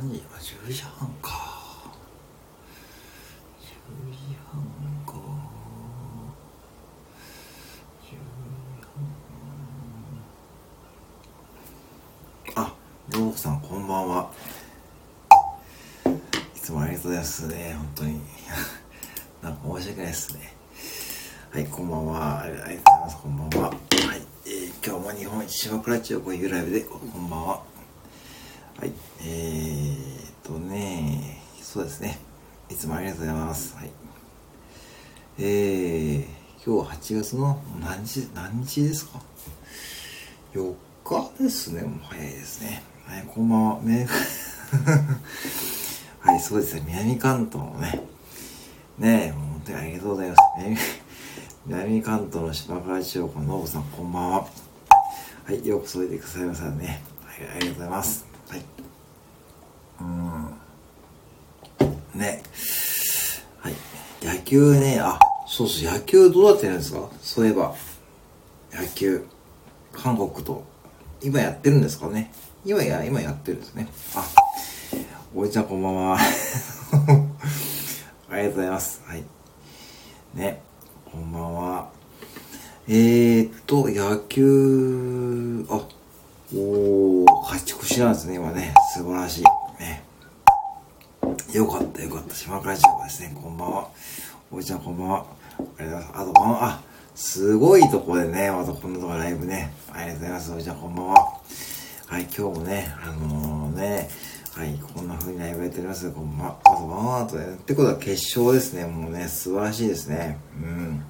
何時あ10時半か。10時半か。10時半。あローさんこんばんは。いつもありがとうございますね。本当に。なんか申し訳ないですね。はいこんばんは。ありがとうございます。こんばんは。はい、えー、今日も日本一島倉地をこういうライブでこんばんははいえー、っとねそうですねいつもありがとうございますはいえー、今日は8月の何日何日ですか？4日ですねもう早いですね。はいこんばんは。ね はいそうですね。南関東のね。ねえもう本当にありがとうございます。南 南関東の島倉千代子のノブさんこんばんは。はいようこそおいでくださいましたね。はいありがとうございます。はい。うん。ね。はい。野球ねあそうそう野球どうなってるんですか？そういえば。野球。韓国と。今やってるんですかね？今や今やってるんですね。あおいちゃんこんばんは。ありがとうございます。はい。ねこんばんは。えー、っと野球あおー勝ち越しなんですね今ね。素晴らしい。ね。よかったよかった。島倉千代子ですね。こんばんは。おいちゃんこんばんは。ありがとうございますあとこんあすごいとこでねまたこんなとこライブねありがとうございますおいちゃんこんばんははい今日もねあのー、ねはい、こんな風にライブやっております。こんばんは。あと、ワンアートで。ってことは決勝ですね。もうね、素晴らしいですね。うん。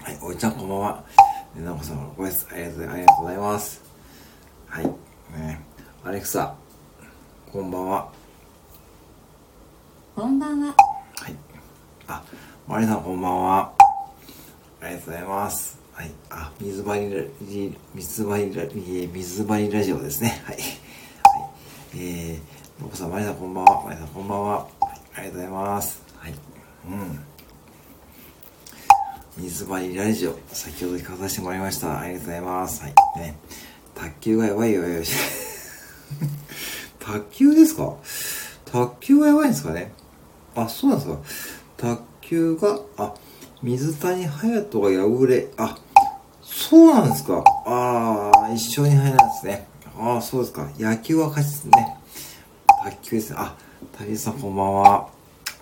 はい、おいちゃんこんばんは。ね、なおこさん、ごめんなさい。ありがとうありがとうございます。はい。ね、アレクサ、こんばんは。こんばんは。はい。あ、マリさんこんばんは。ありがとうございます。はい。あ、水張りラ、水張りラ、水張りラジオですね。はい。はい。えー、ボコさん、マリさんこんばんは。マリさんこんばんは。ありがとうございます。はい。うん。水張りラジオ、先ほど聞かさせてもらいました。ありがとうございます。はい。ね。卓球がやばいよよし。卓球ですか？卓球がやばいんですかね？あ、そうなんですか。卓球が、あ、水谷隼人が敗れ、あ、そうなんですか。ああ、一緒に入らんですね。ああ、そうですか。野球は勝ちですね。卓球ですね。あ、旅さんこんばんは。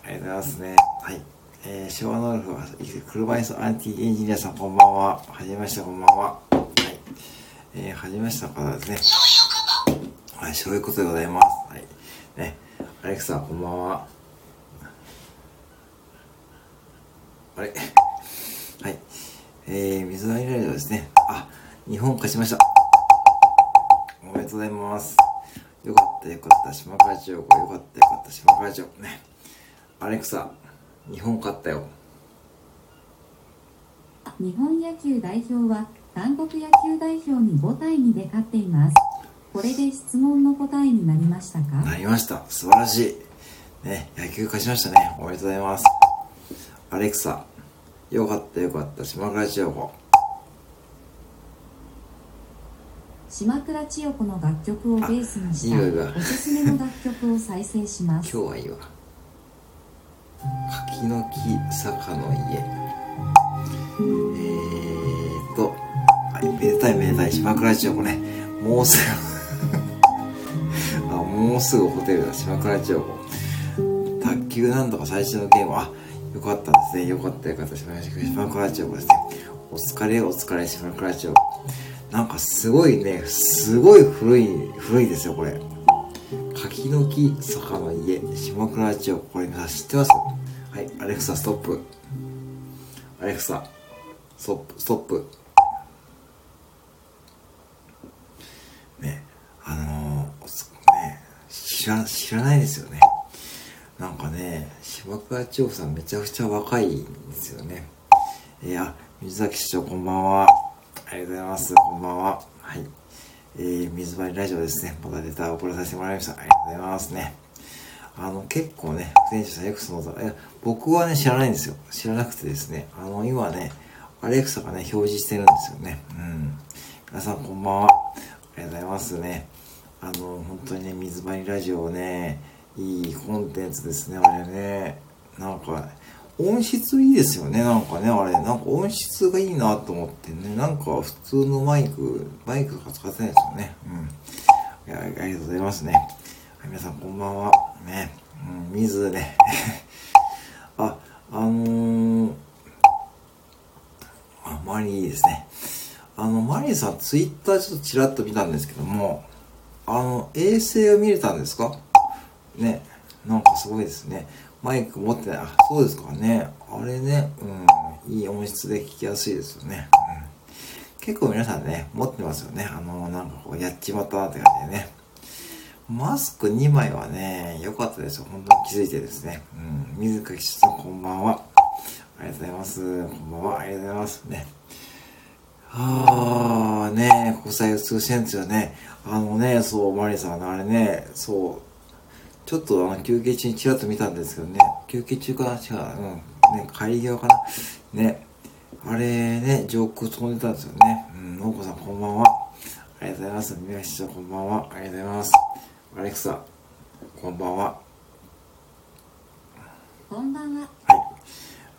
ありがとうございますね。はい。えー、昭和のウルフは、車椅子アンティエンジニアさんこんばんは。はじめまして、こんばんは。はい。えー、はじめましての方ですね。はい、そういうことでございます。はい。ね、アレクサ、こんばんは。あれ？はい。えー、水谷ラジオですね。あ、日本勝ちました。おめでとうございます。よかったよかった、島倉千代子。よかったよかった、島倉千代子。ね。アレクサ、日本勝ったよ。日本野球代表は韓国野球代表に5対2で勝っています。これで質問の答えになりましたか？なりました。素晴らしい。ね、野球勝ちましたね。おめでとうございます。アレクサ、よかったよかった、島倉千代子。島倉千代子の楽曲をベースにしたおすすめの楽曲を再生します。今日はいいわ。柿の木坂の家。えーとはいめでたいめでたい。島倉千代子ね。もうすぐ。あもうすぐホテルだ。島倉千代子。卓球なんとか最初のゲーム。あよかったですね。よかったよかった。島島倉千代子ですねお疲れお疲れ島倉千代子なんかすごいねすごい古い古いですよこれ。柿の木坂の家島倉千代子これ皆さん知ってます？はい Alexa stop。Alexa stop stop。ねあのー、ね知ら知らないですよね。なんかね島倉千代さんめちゃくちゃ若いんですよねいや水崎市長こんばんはありがとうございますこんばんははいえー、水張りラジオですね。またレタを送らさせてもらいました。ありがとうございますね。あの、結構ね、選手さんよくその、え僕はね、知らないんですよ。知らなくてですね、あの、今ね、アレクサがね、表示してるんですよね。うん。皆さんこんばんは。ありがとうございますね。あの、本当にね、水張りラジオをね、いいコンテンツですね、あれね。なんか、音質いいですよね、なんかね、あれ。なんか音質がいいなと思ってね、なんか普通のマイク、マイクとか使ってないですよね。うん。いや、ありがとうございますね。はい、皆さんこんばんは。ね。うん、水でね。あ、あのー、あ、マリーですね。あの、マリーさん、ツイッターちょっとちらっと見たんですけども、あの、衛星を見れたんですか？ね。なんかすごいですね。マイク持ってない。あ、そうですかね。あれね、うん、いい音質で聞きやすいですよね。うん、結構皆さんね、持ってますよね。あの、なんかこう、やっちまったなって感じでね。マスク2枚はね、良かったですよ。本当に気づいてですね。うん。水垣さん、こんばんは。ありがとうございます。こんばんは。ありがとうございます。ね。あー、ね国際宇宙センターね。あのね、そう、マリさん、あれね、そう、ちょっとあの休憩中にちらっと見たんですけどね、休憩中かな？違う、うん。ね、帰り際かな？ね、あれね、上空飛んでたんですよね。うん、のうこさんこんばんは。ありがとうございます。宮下こんばんは。ありがとうございます。アレクサ、こんばんは。こんばんは。はい。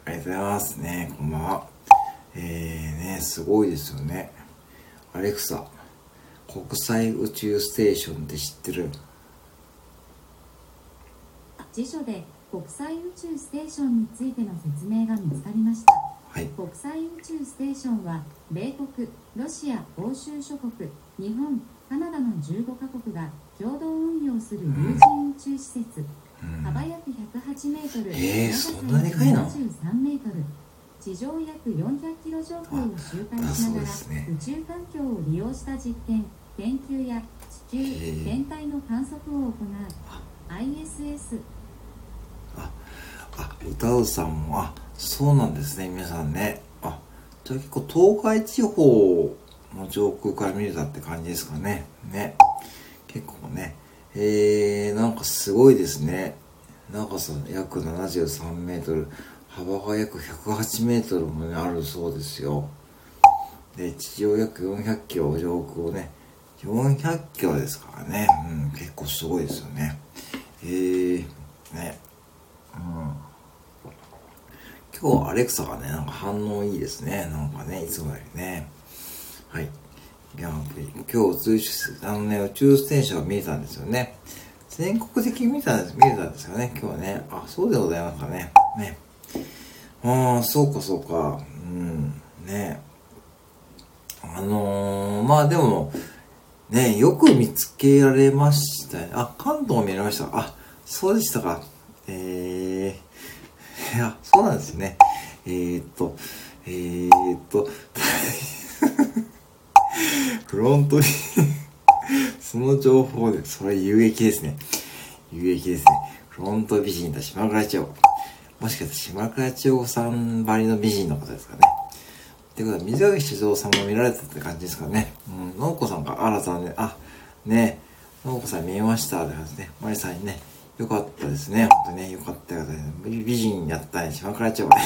ありがとうございますね。こんばんは。えーね、すごいですよね。アレクサ、国際宇宙ステーションって知ってる？辞書で国際宇宙ステーションについての説明が見つかりました。はい。国際宇宙ステーションは米国、ロシア、欧州諸国、日本、カナダの15カ国が共同運用する有人宇宙施設、うん。幅約108メートル、えー長さ約73メートル、地上約400キロ上空を周回しながらね。宇宙環境を利用した実験、研究や地球天体の観測を行う ISS あ、歌うさんも、あ、そうなんですね、皆さんね。あ、じゃあ結構東海地方の上空から見れたって感じですかね。ね。結構ね。えー、なんかすごいですね。長さ約73メートル、幅が約108メートルもね、あるそうですよ。で、地上約400キロ上空をね、400キロですからね。うん、結構すごいですよね。えー、ね。うん今日アレクサがね、なんか反応いいですね。なんかね、いつもよりね。はい。いや、今日宇宙、あのね、宇宙ステーションが見えたんですよね。全国的に見たんです、見えたんですよね、今日はね。あ、そうでございますかね。ね。ああ、そうかそうか。うん。ね。あのー、まあでも、ね、よく見つけられましたね。あ、関東見られました。あ、そうでしたか。えー、いや、そうなんですね。えー、っと、えー、っと、フロントに その情報で、それ有益ですね。有益ですね。フロント美人と島倉千代子。もしかして島倉千代子さんばりの美人のことですかね。ってことは、水垣酒造さんも見られてたって感じですかね。うん、のうこさんが、あらたね、あ、ねのうこさん見えましたって感じね。まりさんにね、よかったですね。ほんとね、よかったよね。美人やったね、島倉千代子ね。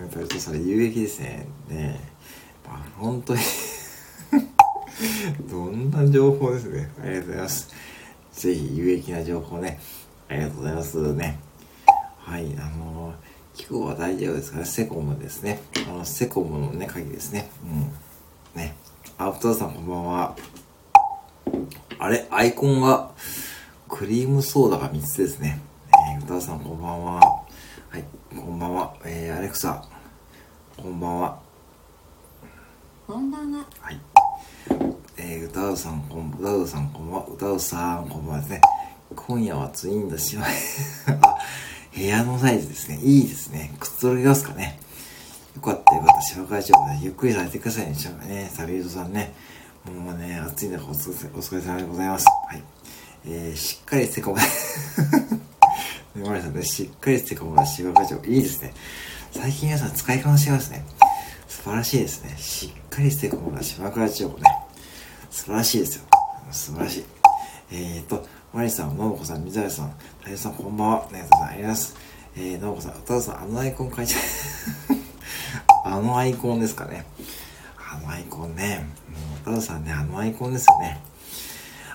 やっぱりそれ有益ですね。ねまあ、本当に どんな情報ですね。ありがとうございます。ぜひ有益な情報ね。ありがとうございますね。はい、あの今日は大丈夫ですかね。セコムですね。あの、セコムのね、鍵ですね。うん。ね。アウトさんこんばんは。あれ、アイコンが、クリームソーダが3つですね。えー、歌さんこんばんは。はい、こんばんは。えー、アレクサ、こんばんは。こんばんは。はい。えー、歌うさん、こん、歌うさん、こんばんは。歌うさん、こんばんはですね。今夜はツインだしまい。あ、部屋のサイズですね。いいですね。くつろぎますかね。よかったよかった。芝会長ね、ゆっくりされてくださいね。ね、サビルトさんね。もうね、暑い中お疲れお疲れ様でございます。はい。えー、しっかりセコム。ね、マリさんね、しっかりセコムな芝会長。いいですね。最近皆さん使いこなしてますね。素晴らしいですね。しっかりセコムな芝倉千代子ね。素晴らしいですよ。素晴らしい。えーと、マリさん、のぶこさん、水谷さん、太陽さん、こんばんは。ねさん、ありがとうございます。えー、のぶこさん、歌うさん、あのアイコン書いて あのアイコンですかね。あのアイコンね。もう歌田さんね、あのアイコンですよね。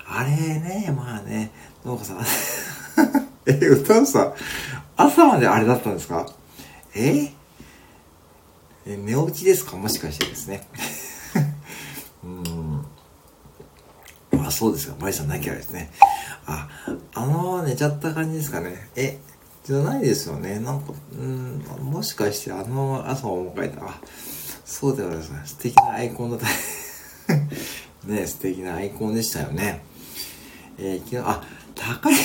あれね、まあね、農家さん。え、歌田さ、朝まであれだったんですか？え？え寝落ちですか？もしかしてですね。うん。まあそうですよ。マリさんなきゃですね。あ、あの、寝ちゃった感じですかね。え、じゃないですよね。なんか、うん、もしかしてあの朝を迎えた。あ、そうではないですね。素敵なアイコンだった。ね、素敵なアイコンでしたよね。えー、昨日、あ、高い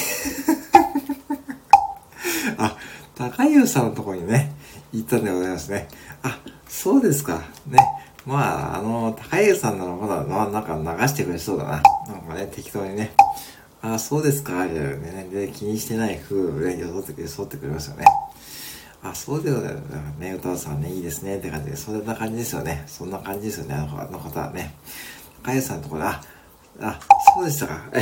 あ、高湯さんのところにね、行ったんでございますね。あ、そうですか。ね。まあ、あの、高湯さんならまだ、なんか流してくれそうだな。なんかね、適当にね。あ、そうですか。じゃね、で、気にしてない風をね、装って、装ってくれますよね。あ、そうでございますね。歌さんね、いいですね。って感じで、そんな感じですよね。そんな感じですよね。あの方はね。高湯さんのところ、あ、あ、そうでしたか。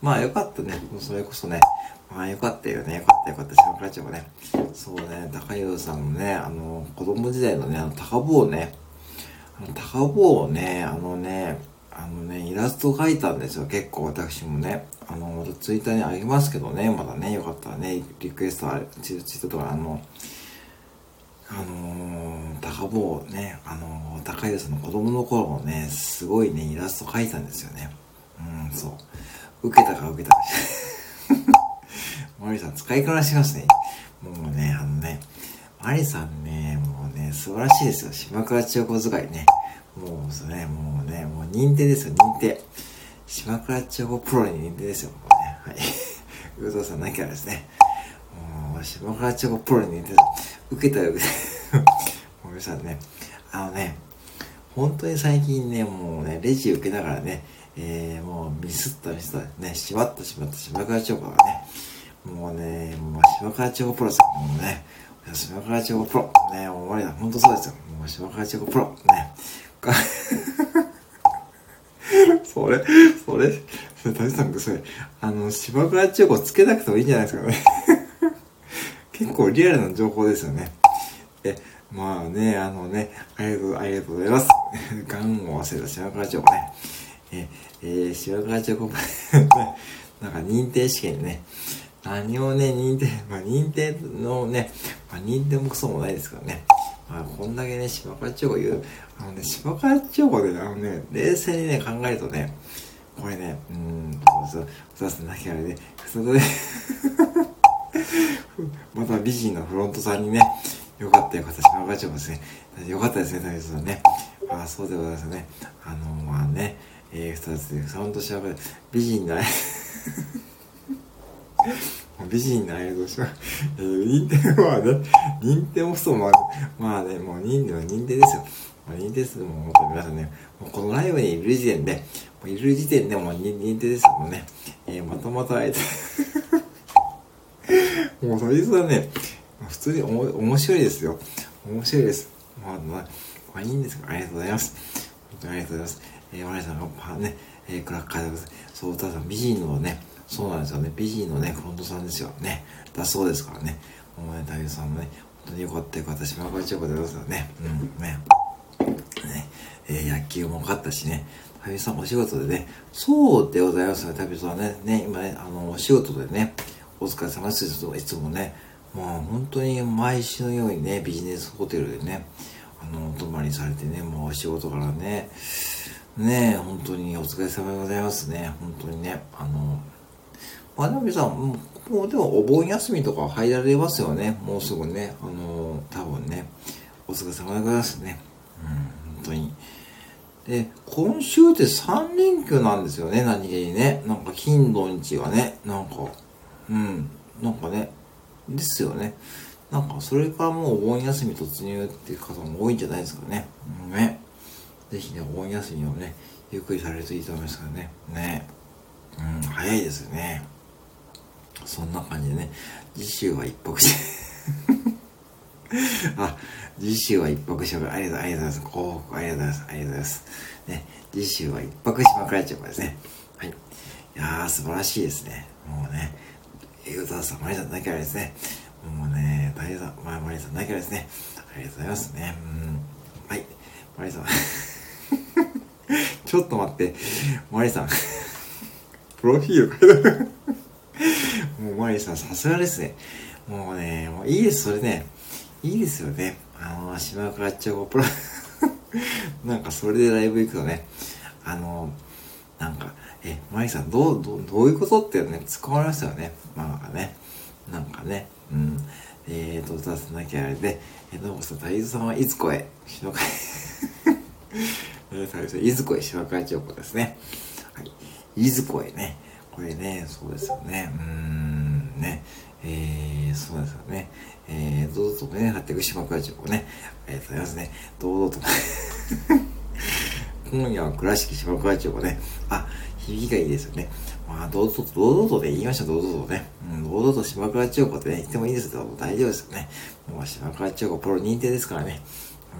まあ、よかったね。それこそね。まあよかったよね。よかったよかった。島倉町もね。そうね、高湯さんのね、あの、子供時代のね、あの、高坊ね。あの、高坊をね、あのね、あのね、イラスト描いたんですよ。結構私もね。あの、またツイッターにあげますけどね。まだね、よかったらね、リクエストある、ツイッターとか、あの、あのー、高坊ね、あのー、高湯さんの子供の頃のね、すごいね、イラスト描いたんですよね。うん、そう。受けたか受けたか。マリさん使いこなしますね。もうね、あのね、マリさんね、もうね、素晴らしいですよ。島倉千代子使いね。もうそれ、もうね、もう認定ですよ、認定。島倉千代子プロに認定ですよ、もうね。はい。うぞさんなきゃですね。もう、島倉千代子プロに認定です。受けたよ、受けたよ。もう皆さんね、あのね、本当に最近ね、もうね、レジ受けながらね、えー、もうミスったミスったね、しまったしまった島倉千代子がね、もうね、もう島倉千代子プロですよ。もうね、島倉千代子プロ。ね、もう終わりだ。ほんとそうですよ。もう島倉千代子プロ。ね。それ、それ、それ、谷さん、それ、あの、島倉千代子つけなくてもいいんじゃないですかね。結構リアルな情報ですよね。え、まあね、あのね、ありがとう、ありがとうございます。ガンを忘れた島倉千代子ね。え、えー、島倉千代子、なんか認定試験ね、何をね、認定、まあ、認定のね、まあ、認定もクソもないですからね。まあ、こんだけね、島倉千代子言う、あのね、島倉千代子で、あのね、冷静にね、考えるとね、これね、うーん、そう、そうです、なきゃあれで、それでまた美人のフロントさんにね、よかったよかった、島倉千代子ですね。よかったですね、大丈夫ですね。あそうでございますね。あの、まあね、えー、二つで、ほんと調べ、美人だね。美人な映像しまえー、認定はね、認定もそう、まあ、まあね、もう認定は認定ですよ。まあ、認定するも本当に皆さんね、もうこのライブにいる時点で、もういる時点でもう認定ですよ、もうね。えー、まとまとあえて もうそいつはね、普通におも面白いですよ。面白いです。まあ、まあ、いいんですが、ありがとうございます。本当にありがとうございます。えー、我々さんが、まあね、えー、クラッカーでございます。そう、ただ美人のね、そうなんですよね。美人のね、フロントさんですよね。だそうですからね。もうね、太陽さんもね、本当によかったよかったし、まこちよかったですよね。うん、ね。ね、えー、野球も勝ったしね。太陽さんお仕事でね、そうでございますね、太陽さんはね。ね、今ね、あの、お仕事でね、お疲れ様です。いつもね、まあ本当に毎週のようにね、ビジネスホテルでね、あの、お泊まりされてね、もうお仕事からね、ね本当にお疲れ様でございますね。本当にね、あの、まあでも皆さん、もうでもお盆休みとか入られますよね。もうすぐね。あの、多分ね。お疲れ様でございますね。うん、本当に。で、今週って3連休なんですよね、何気にね。なんか金土日がね、なんか、うん、なんかね、ですよね。なんか、それからもうお盆休み突入っていう方も多いんじゃないですかね。うん、ね。ぜひね、お盆休みをね、ゆっくりされるといいと思いますからね。ね。うん、早いですよね。そんな感じでね、次週は一泊して あ、次週は一泊しまくありがとう、ありがとうございます。広告ありがとうございます。ありがとうございます。ね、次週は一泊しまくられちゃうからですね。はい。いやー、素晴らしいですね。もうね、エグザーさん、マリさんだけあれですね。もうね、大さん、まあ、マリさんだけあれですね。ありがとうございますね。うん。はい。マリさん。ちょっと待って。マリさん。プロフィール書いてあるもうマリさん、さすがですね。もうね、もういいです、それね。いいですよね。あの、島倉千代子プロ、なんかそれでライブ行くとね、あの、なんか、え、マリさん、どう、どう、どういうことってね、突っ込まれましたよね。まあね。なんかね、うん。えーと、出さなきゃあれで、え、どうもさ、大豆さんはいつこへ、島倉、え、大豆さん、いずこへ？島倉千代子ですね。はい。いずこへね。これね、そうですよね。うーん、ね。えー、そうですよね。えー、堂々とね、貼っていく島倉千代子ね。ありがとうございますね。堂々と。今夜は倉敷島倉千代子ね。あ、響きがいいですよね。まあ、堂々と、堂々とで言いました、堂々とね。うん、堂々と島倉千代子ってね、言ってもいいですけど、大丈夫ですよね。もう島倉千代子プロ認定ですからね。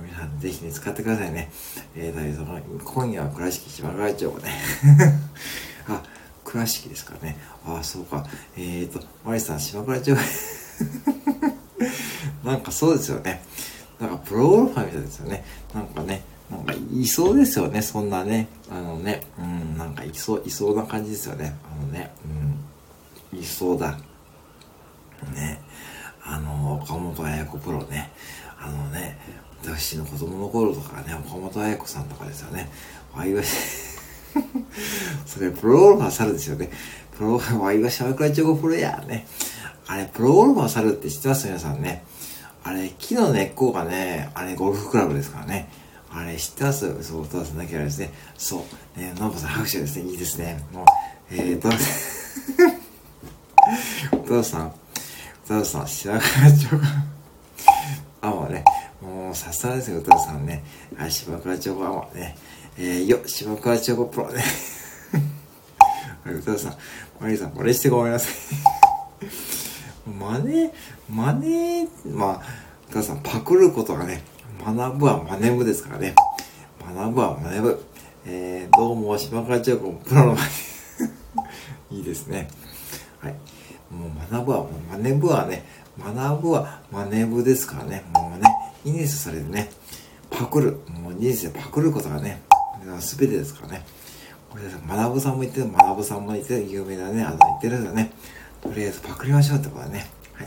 皆さんぜひね、使ってくださいね。えー、だけど、今夜は倉敷島倉千代子ね。あ、倉敷ですからね。ああ、そうか。えーと、マリさん、島倉千代子。なんかそうですよね。なんかプロゴルファーみたいですよね。なんかね、いそうですよね、そんなね。あのね、うん、なんかいそう、いそうな感じですよね。あのね、うん、いそうだ。ね。あの、岡本彩子プロね。あのね、私の子供の頃とかね、岡本彩子さんとかですよね。あいわし、それプロゴルファー猿ですよね。プロゴルファー、わいわしはくらちょこプロやね。あれ、プロゴルファー猿って知ってます？皆さんね。あれ、木の根っこがね、あれ、ゴルフクラブですからね。あれ、知ってます？そう、お父さんだけはですね。そう。ね、ノブさん拍手ですね。いいですね。もう、えーと、お父さん、お父さん、白川町が、あ、もうね、もう、さすがですよ、お父さんね。はい、芝倉町が、もうね、えー、よ、芝倉町がプロね。はい、お父さん、マリーさん、真似してごめんなさい。真似、真似、まあ、お父さん、パクることがね、学ぶは真似ぶですからね。学ぶは真似ぶ。えー、どうも、島倉千代子プロの いいですね。はい。もう学ぶは、もう真似ぶはね、学ぶは真似ぶですからね。もうね、いいです、それでね。パクる。もう人生パクることがね、すべてですからね。これです学ぶさんも言ってる、学ぶさんも言ってる、有名なね、あの言ってるんだね。とりあえずパクりましょうってことだね。はい。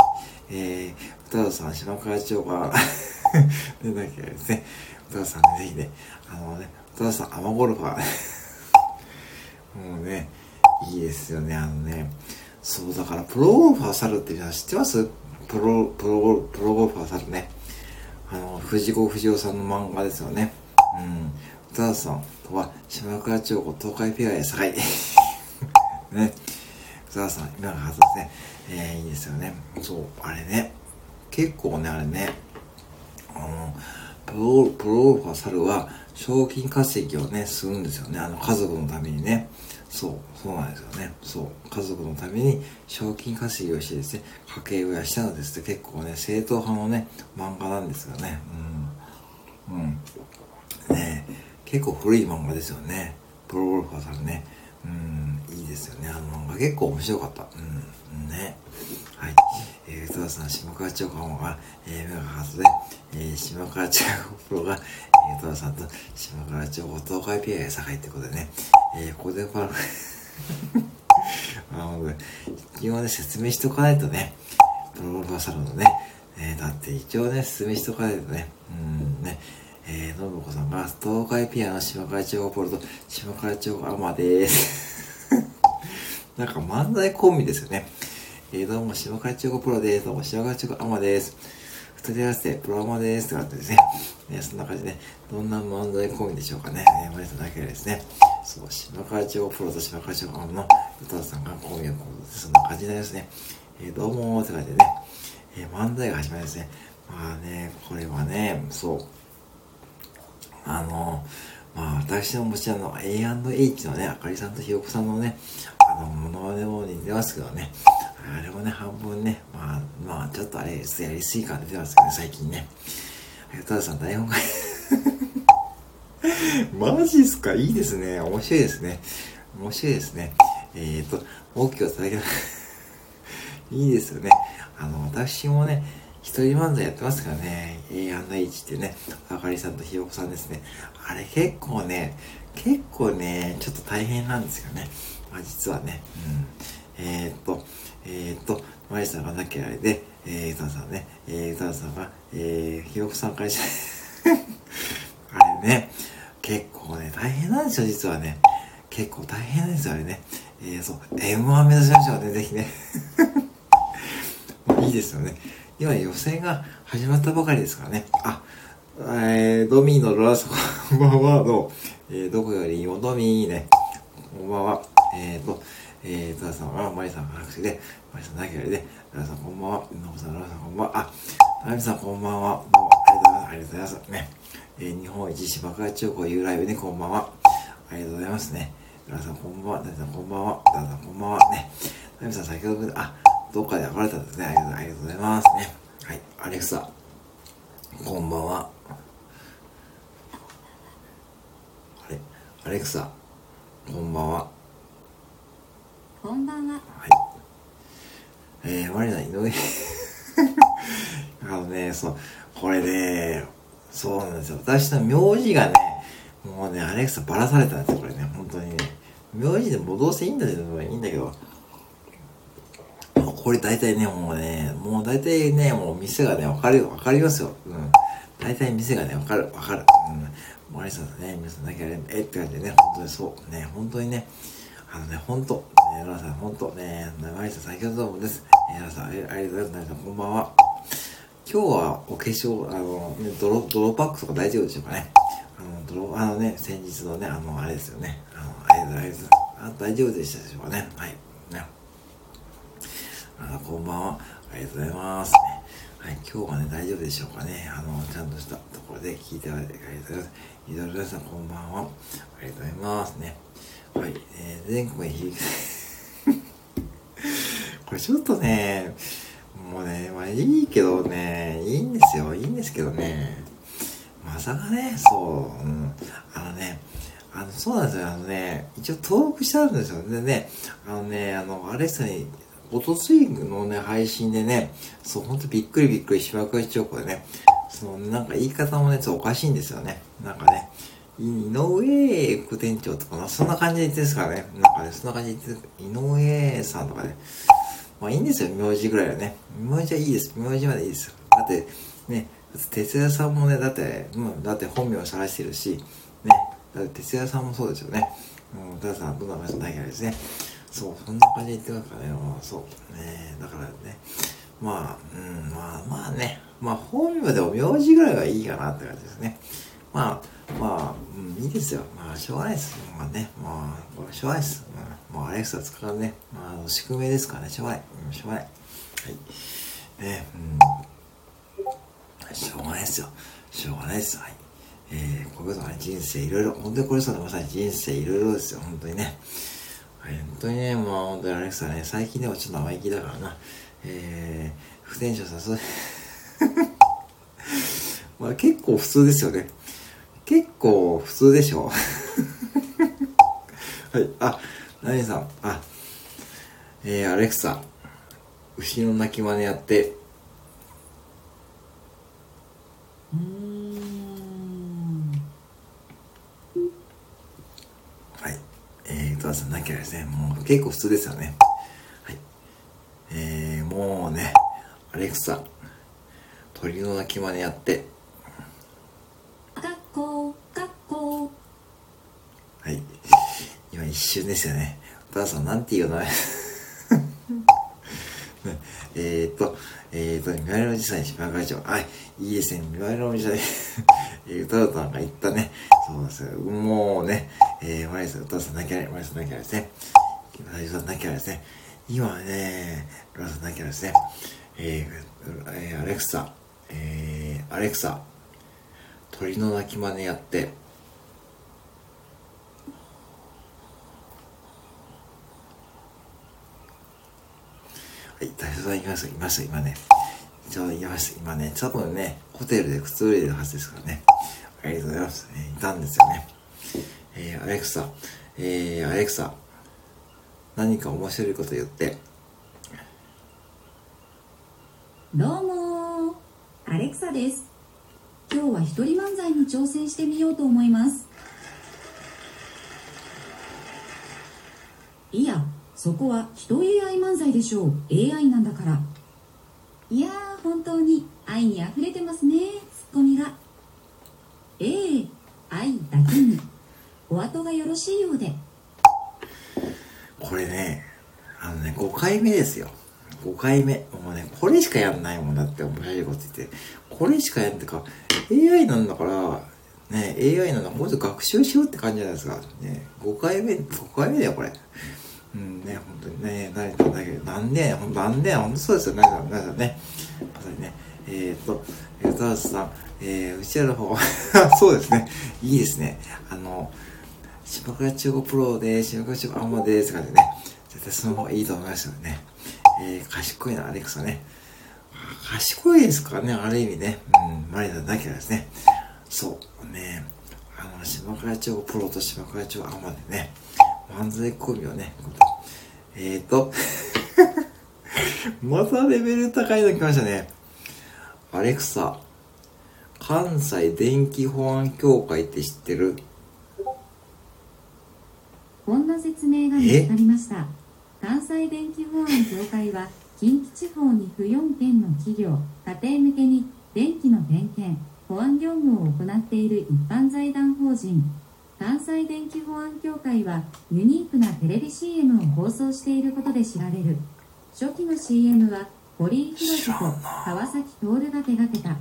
えー、歌田さん、島倉町が でなきゃですね。歌田さん、ぜひね、あのね、歌田さん、アマゴルファー。もうね、いいですよね、あのね。そう、だから、プロゴルファー猿って知ってます？プロ、プロ、プロゴルファー猿ね。あの、藤子不二雄さんの漫画ですよね。うん。歌田さんとは、島倉町子東海ペアへ境。ね。歌田さん、今のはずですね。えー、いいですよね。そう、あれね。結構ね、あれね。あの、プロ、プロゴルファー猿は、賞金稼ぎをね、するんですよね。あの、家族のためにね。そう、そうなんですよね。そう、家族のために賞金稼ぎをしてですね、家計を養うですって結構ね、正統派のね、漫画なんですよね。うん。うん。ね結構古い漫画ですよね。プロゴルファーさんね。うん、いいですよね。あの漫画結構面白かった。うん、ね。えー、宇多田さん、島川千代子が、えー、メガハートで、えー、島川千代子プロが、えー、宇多田さんと島川千代子東海ピアへ境ってことでね、えー、ここでパラ、あの、一応ね、説明しとかないとね、プロゴルファーサロンのね、えー、だって一応ね、説明しとかないとね、うん、ね、えー、のぶこさんが、東海ピアの島倉千代子プロと島倉千代子アマでーす。なんか漫才コンビですよね。えー、どうも、島倉千代子プロです。どうも、島倉千代子アマです。二人合わせて、プロアマです。ってなってですね。ね、そんな感じで、どんな漫才コンビでしょうかね。えー、マリさんだけですね。そう、島倉千代子プロと島倉千代子アマの歌田さんがコンビをこう、そんな感じになりますね。えー、どうもーって感じでね。えー、漫才が始まりますね。まあね、これはね、そう。あの、まあ、私の持ちあの A&H のね、あかりさんとひよこさんのね、あの、ものまねも似てますけどね、あれもね、半分ね、まあ、まあ、ちょっとあれ、やりすぎ感出てますけどね、最近ね。たださん、台本が マジっすか？いいですね。面白いですね。面白いですね。えっ、ー、と、大きく叩け いいですよね。あの、私もね、一人漫才やってますからね。A&H ってね、あかりさんとひよこさんですね。あれ結構ね、結構ね、ちょっと大変なんですよね。まあ実はね。うん。えー、と、えー、っと、マリさんがなきゃあれで、えー、歌さんね、えー、歌さんが、えー、ひよこさんからして あれね、結構ね、大変なんですよ、実はね。結構大変なんですよ、あれね。えー、そう、M1 目指しましょうね、ぜひね。いいですよね。今予選が始まったばかりですからね。あ、えー、ドミーのロラスこんばんは、どう、えー、どこより？もドミーね。こんばんは。えーと、えー、トラさんは、マリさんが拍手で、マリさんだけで、ロラさんこんばんは。ノブさん、ロラさんこんばんは。あ、タミさんこんばんは。どうもありがとうございます。ありがとうございます。ね。えー、日本一芝倉中高 U ライブね、こんばんは。ありがとうございますね。ロラさんこんばんは。ダさんこんばんは。ダさんこんばんは。ね。タミさん先ほど、あ、どっかで暴れたんですね。ありがとうありがとうございますね。はい。アレクサ、こんばんは。あれ？アレクサ、こんばんは。こんばんは。はい。えー、マリナ、井上 あのね、そう、これね、そうなんですよ。私の名字がね、もうね、アレクサばらされたんですよ、これね。本当にね。名字でもどうせいいんだけど、いいんだけど、これ大体ね、もうね、もう大体ね、もう店がね、わかる、わかりますよ。うん。大体店がね、わかる、わかる。うん。マリさんね、皆さんだけあれ、えって感じでね、本当にそう。ね、本当にね、あのね、本当ね、ロラさん、本当ね、マリさん先ほどどうもです。えー、ロラさん、ありがとうございます。こんばんは。今日はお化粧、あの、ね、泥、泥パックとか大丈夫でしょうかね。あの、泥、あのね、先日のね、あの、あれですよね。あの、ありがとうございます。あ大丈夫でしたでしょうかね。はい。ね。あこんばんは。ありがとうございます、はい、今日はね、大丈夫でしょうかね。あの、ちゃんとしたところで聞いていただいてありがとうございます。いろいろ皆さんこんばんは。ありがとうございますね。はい、えー、全国に響く。これちょっとね、もうね、まあいいけどね、いいんですよ。いいんですけどね。まさかね、そう、うん。あのね、あの、そうなんですよ。あのね、一応登録してあるんですよ。でね、あのね、あの、アレクサにおとついのね、配信でね、そう、ほんとびっくりびっくり、しばくりチョコでね、その、なんか言い方もね、ちょっとおかしいんですよね。なんかね、井上副店長とかな、そんな感じで言ってるんですからね。なんかね、そんな感じで言ってる、井上さんとかね。まあいいんですよ、名字ぐらいはね。名字はいいです。名字までいいですよ。だって、ね、哲也さんもね、だって、うん、だって本名をさらしてるし、ね、だって哲也さんもそうですよね。うん、たださん、どんな話ないからですね。そう、そんな感じで言ってますからね、もう、そう。ねだからね、まあ、うん、まあまあね、まあ本名でも名字ぐらいはいいかなって感じですね。まあ、まあ、うん、いいですよ。まあ、しょうがないです。まあね、まあ、しょうがないです。うん、もうアレクサ使うね、まあ、宿命ですからね、しょうがない。うん、しょうがない。はい。ね、うん。しょうがないですよ。しょうがないです。はい。えー、こういうことはね、人生いろいろ、本当にこれさ、まさに人生いろいろですよ、本当にね。はい本当にね、もう本当にアレクサね、最近でもちょっと生意気だからな。えー、不転職誘い まあ結構普通ですよね。結構普通でしょ。はい、あ、何さん、あ、えー、アレクサ、牛の鳴き真似やって、さなきゃですね、もう結構普通ですよね。はい。えー、もうね、アレクサ、鳥の鳴き真似やって。学校、学校。はい。今一瞬ですよね。お母さんなんて言うの？えっと、えっ、と、見舞いのおじさんに芝会長。はい、いいですね。見舞いのおじさんに えー、歌うたんが言ったね。そうですよ。もうね、えー、マリさん、お父さんなきゃね、マリさんなきゃですね。マリさんなきゃですね。今ね、マリさんなきゃですね。えー、えー、アレクサ、えー、アレクサ、鳥の鳴き真似やって、い、大将さんいました、いました、今ね。ちょうどいました、今ね、多分ね、ホテルでくつろいでるはずですからね。ありがとうございます。えー、いたんですよね。えー、アレクサ、えー、アレクサ、何か面白いこと言って。どうもアレクサです今日は一人漫才に挑戦してみようと思いますいやそこは人 AI 漫才でしょう AI なんだからいやー本当に愛に溢れてますねツッコミがええ愛だけにお後がよろしいようでこれね、あのね、5回目ですよ。5回目。もうね、これしかやんないもんだって面白いこと言って。これしかやんってか、AI なんだから、ね、AI なんだ、もうちょっと学習しようって感じじゃないですか。ね、5回目、5回目だよ、これ。ね、本当にね、慣れたんだけど、なんで、ほんとなんで、ほんとそうですよ、慣れた、慣れたね。まさにね、えー、っと、えー、田さん、えー、うちらの方、そうですね、いいですね。あの、島倉中国プロで、島倉中国アマですとかでね、絶対その方がいいと思いますよね。えー、賢いな、アレクサね。賢いですからね、ある意味ね。うん、マリナだけはですね。そう、ね、あの、島倉中国プロと島倉中国アマでね、漫才コンビをね、えーと、またレベル高いの来ましたね。アレクサ、関西電気保安協会って知ってる？こんな説明が見つかりました。関西電気保安協会は近畿地方に府4県の企業家庭向けに電気の点検保安業務を行っている一般財団法人関西電気保安協会はユニークなテレビ CM を放送していることで知られる。初期の CM は堀井宏と川崎徹が手掛けた。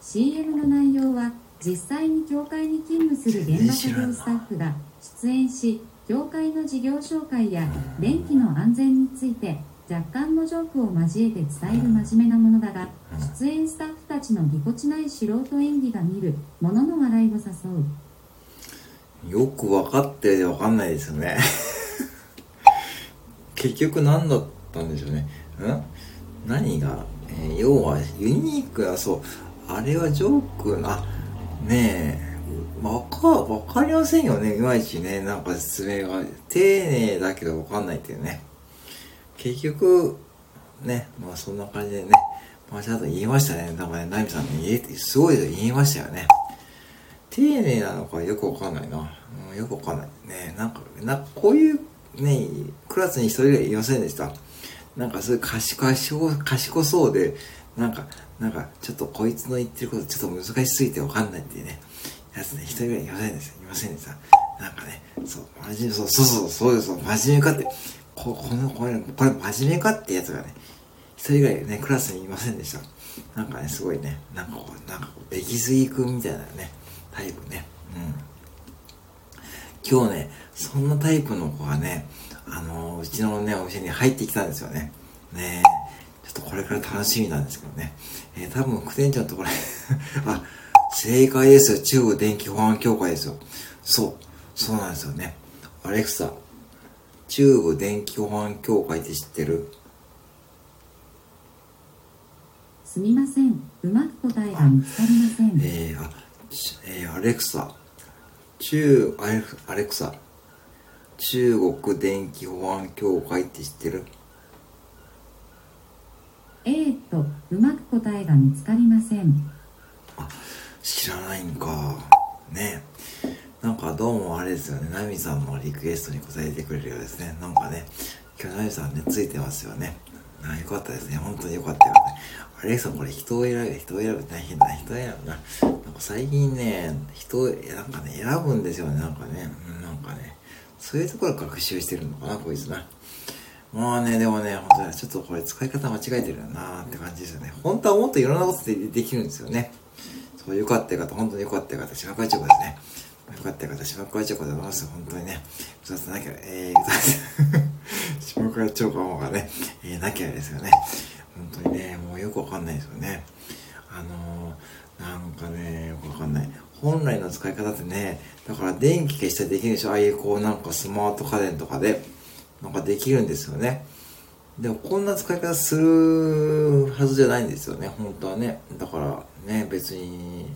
CM の内容は実際に協会に勤務する現場作業スタッフが出演し協会の事業紹介や電気の安全について若干のジョークを交えて伝える真面目なものだが出演スタッフたちのぎこちない素人演技が見るものの笑いを誘うよく分かってて分かんないですよね。結局何だったんでしょうね。ん？何が、えー要はユニークなそう。あれはジョークなねえ。わかわかりませんよね。いまいちね。なんか説明が丁寧だけど分かんないっていうね。結局ねまあそんな感じでね。まあちゃんと言いましたね。なんかねナミさんね言えすごいです言いましたよね。丁寧なのかよくわかんないな。うん、よくわかんない。ねなんか、なんかこういうね、クラスに一人がいませんでした。なんかそういう賢賢賢そうで、なんか、なんか、ちょっとこいつの言ってることちょっと難しすぎてわかんないっていうね、やつね、一人ぐらいいませんでした。いませんでした。なんかね、そう、真面目、そう、そうそう、そうです、真面目かって、ここの、これ、これ真面目かってやつがね、一人ぐらいね、クラスにいませんでした。なんかね、すごいね、なんかこう、なんかこう、出来すぎくんみたいなね、タイプね。うん。今日ね、そんなタイプの子がね、あのーうちのね、お店に入ってきたんですよね。ねえ。ちょっとこれから楽しみなんですけどね。えー多分、副店長のところ あ、正解ですよ。中国電気保安協会ですよ。そう。そうなんですよね。アレクサ、中国電気保安協会って知ってる？すみませんうまく答えが見つかりませんえー、あ、ちえー、アレクサ、中、アレクアレクサ、中国電気保安協会って知ってる？えー、っとうまく答えが見つかりません知らないんか。ねなんかどうもあれですよね。ナミさんのリクエストに応えてくれるようですね。なんかね、今日ナミさんね、ついてますよね。あよかったですね。本当によかったよね。アレクさんこれ人を選ぶ、人を選ぶ大変だ。人を選ぶな。か最近ね、人を、なんかね、選ぶんですよね。なんかね、なんかね、そういうところ学習してるのかな、こいつな。まあね、でもね、本当にちょっとこれ使い方間違えてるよなって感じですよね。本当はもっといろんなことでできるんですよね。そう、よかった方、本当によかった方、島倉千子ですね。よかった方、島倉千子でございます。本当にね。歌ってなきゃ、えー、歌って、島倉千子の方がね、えー、なきゃですよね。本当にね、もうよくわかんないですよね。あのー、なんかね、よくわかんない。本来の使い方ってね、だから電気消したらできるでしょああいうこうなんかスマート家電とかで、なんかできるんですよね。でもこんな使い方するはずじゃないんですよね、本当はね。だからね、別に、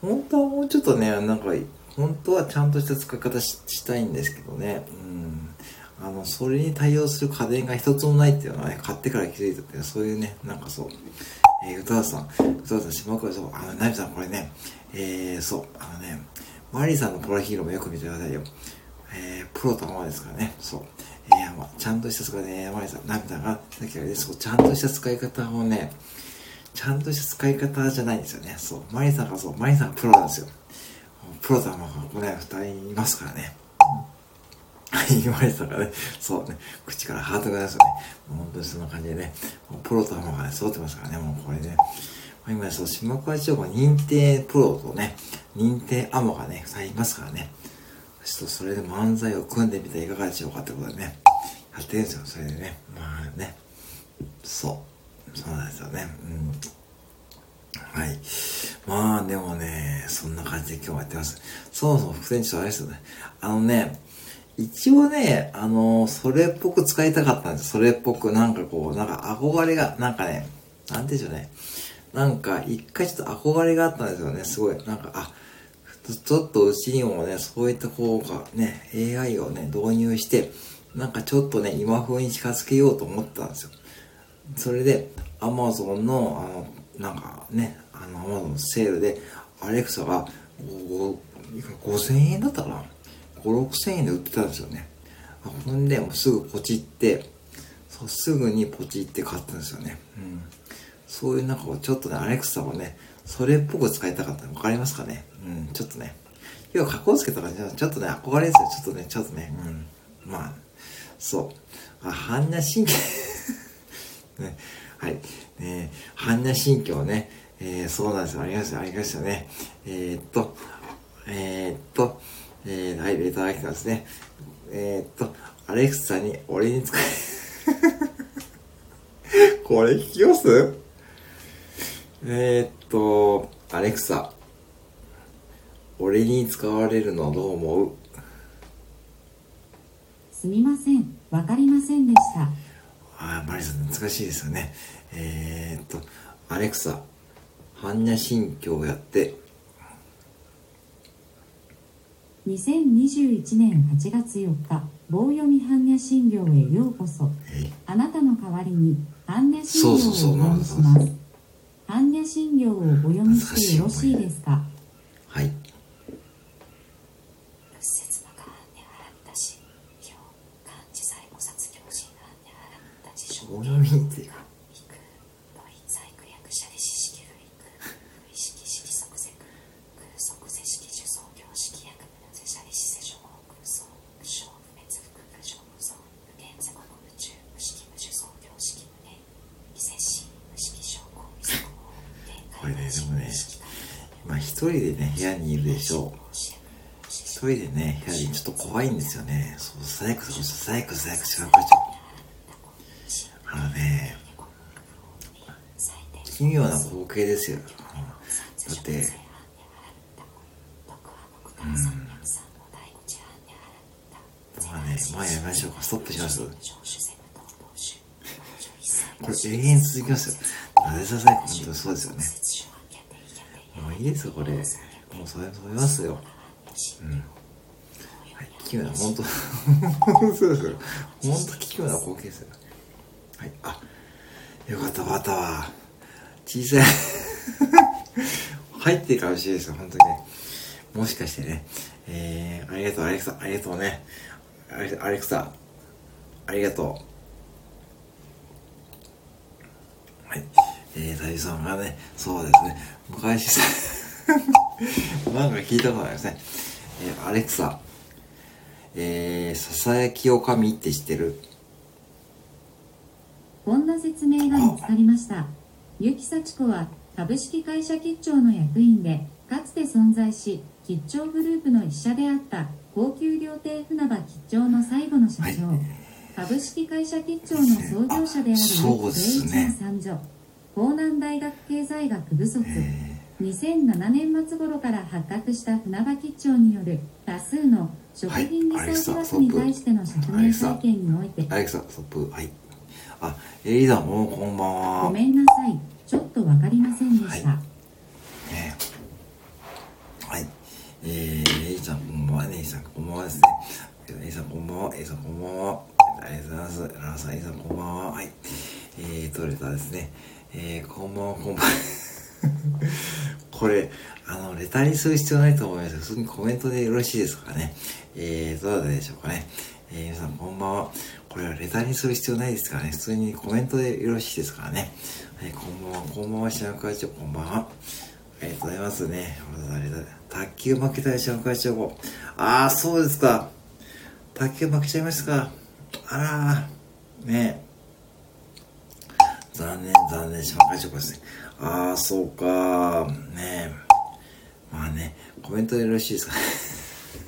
本当はもうちょっとね、なんか、本当はちゃんとした使い方ししたいんですけどね。うん。あの、それに対応する家電が一つもないっていうのはね、買ってから気づいたっていう、そういうね、なんかそう、えー、歌田さん、歌田さん、島倉さん、あの、ナミさん、これね、えー、そう、あのね、マリーさんのポラヒーローもよく見てくださいよ。えー、プロとまですからね、そう。えー、まあ、ちゃんとした使いね、マリーさん、ナミさんが、さっきからね、そう、ちゃんとした使い方をね、ちゃんとした使い方じゃないんですよね。そう。マリーさんがそう、マリーさんがプロなんですよ。プロとマがここね、二人いますからね。はい、言われてたからね。そうね。口からハートが出すよね。もう本当にそんな感じでね。もうプロとアマがね、揃ってますからね。もうこれね。今そう、島倉千代子認定プロとね、認定アマがね、二人いますからね。ちょっとそれで漫才を組んでみたらいかがでしょうかってことでね。やってるんですよ。それでね。まあね。そう。そうなんですよね。うん。はい。まあでもね、そんな感じで今日はやってます。そもそも副店長あれですよね。あのね、一応ね、あのー、それっぽく使いたかったんですそれっぽく、なんかこう、なんか憧れが、なんかね、なんでしょうね。なんか、一回ちょっと憧れがあったんですよね、すごい。なんか、あ、ちょっとうちにもね、そういったこうか、ね、AI をね、導入して、なんかちょっとね、今風に近づけようと思ったんですよ。それで、Amazon の、あの、なんかね、あの、Amazon のセールで、アレクサが、5000円だったかな5、6000円で売ってたんですよね。ほんで、もうすぐポチって、そうすぐにポチって買ったんですよね。うん。そういうなんかちょっとね、アレクサをね、それっぽく使いたかったの分かりますかね？うん、ちょっとね。要は、格好つけたからちょっとね、憧れですよ。ちょっとね、ちょっとね、うん。まあ、そう。あ、般若心経 ね、はい。ね、般若心経ね、えー、そうなんですよ。ありました、ありましたね。えー、っと、えー、っと、えー、はい、レターが来たんですね。えー、っと、アレクサに俺に使え これ聞きます？えー、っと、アレクサ、俺に使われるのどう思う？すみません、わかりませんでした。ああ、マリさん難しいですよね。えー、っと、アレクサ、般若心経やって、2021年8月4日棒読み般若心経へようこそ。あなたの代わりに般若心経をお読みします。般若心経をお読みしてよろしいですか？はい。お読みって一人でね、部屋にいるでしょう。一人でね、部屋にちょっと怖いんですよね。そう、さやく、さやく、さやく、違うか、ちょ。あのね、奇妙な光景ですよ。だって、うん。まあね、まあやめましょうか。ストップします。これ永遠続きますよ。なでささやく、本当そうですよね。もういいですよ、これ。それ、それますよ。うん。はい、奇妙な、本当 そうですよ。本当奇妙な光景ですよ。はい、あ、よかった、わったわ。小さい 入ってるかもしれないですよ、本当にね。もしかしてね。えー、ありがとう、アレクサ、ありがとうね。アレクサ、ありがとう。はい。えー、大地さんがね、そうですね、昔さ、なんか聞いたことないですね。えー、アレクサ、えー、ささやきおかみって知ってる？こんな説明が見つかりました。ゆきさちこは株式会社吉兆の役員で、かつて存在し、吉兆グループの一社であった高級料亭船場吉兆の最後の社長、はい、株式会社吉兆の創業者であるそうですね。三女。江南大学経済学部卒2007年末頃から発覚した船場吉兆による多数の食品偽装疑惑に対しての釈明会見において。アレクサストップ。はい。あエリーダもこんばんは。ごめんなさい。ちょっとわかりませんでした、はい、ね。はい。えー、エリーさんこんばんは。エリーさんこんばんはですね。エリーさんこんばんは。エリーさんこんばんは。さん、エリさん、こんばんは。はい。えーと、レターですね。えー、こんばんは、こんばんは。これ、あの、レターにする必要ないと思います普通にコメントでよろしいですかね。えー、どうだったでしょうかね。えー、皆さん、こんばんは。これはレターにする必要ないですからね。普通にコメントでよろしいですからね。はい、こんばんは、こんばんは、島会長、こんばんは。ありがとうございますね。卓球負けたでしょ、会長。ああ、そうですか。卓球負けちゃいましたか。あらね残念、残念、島会長ですね。ああ、そうか。ねまあね、コメントでよろしいですか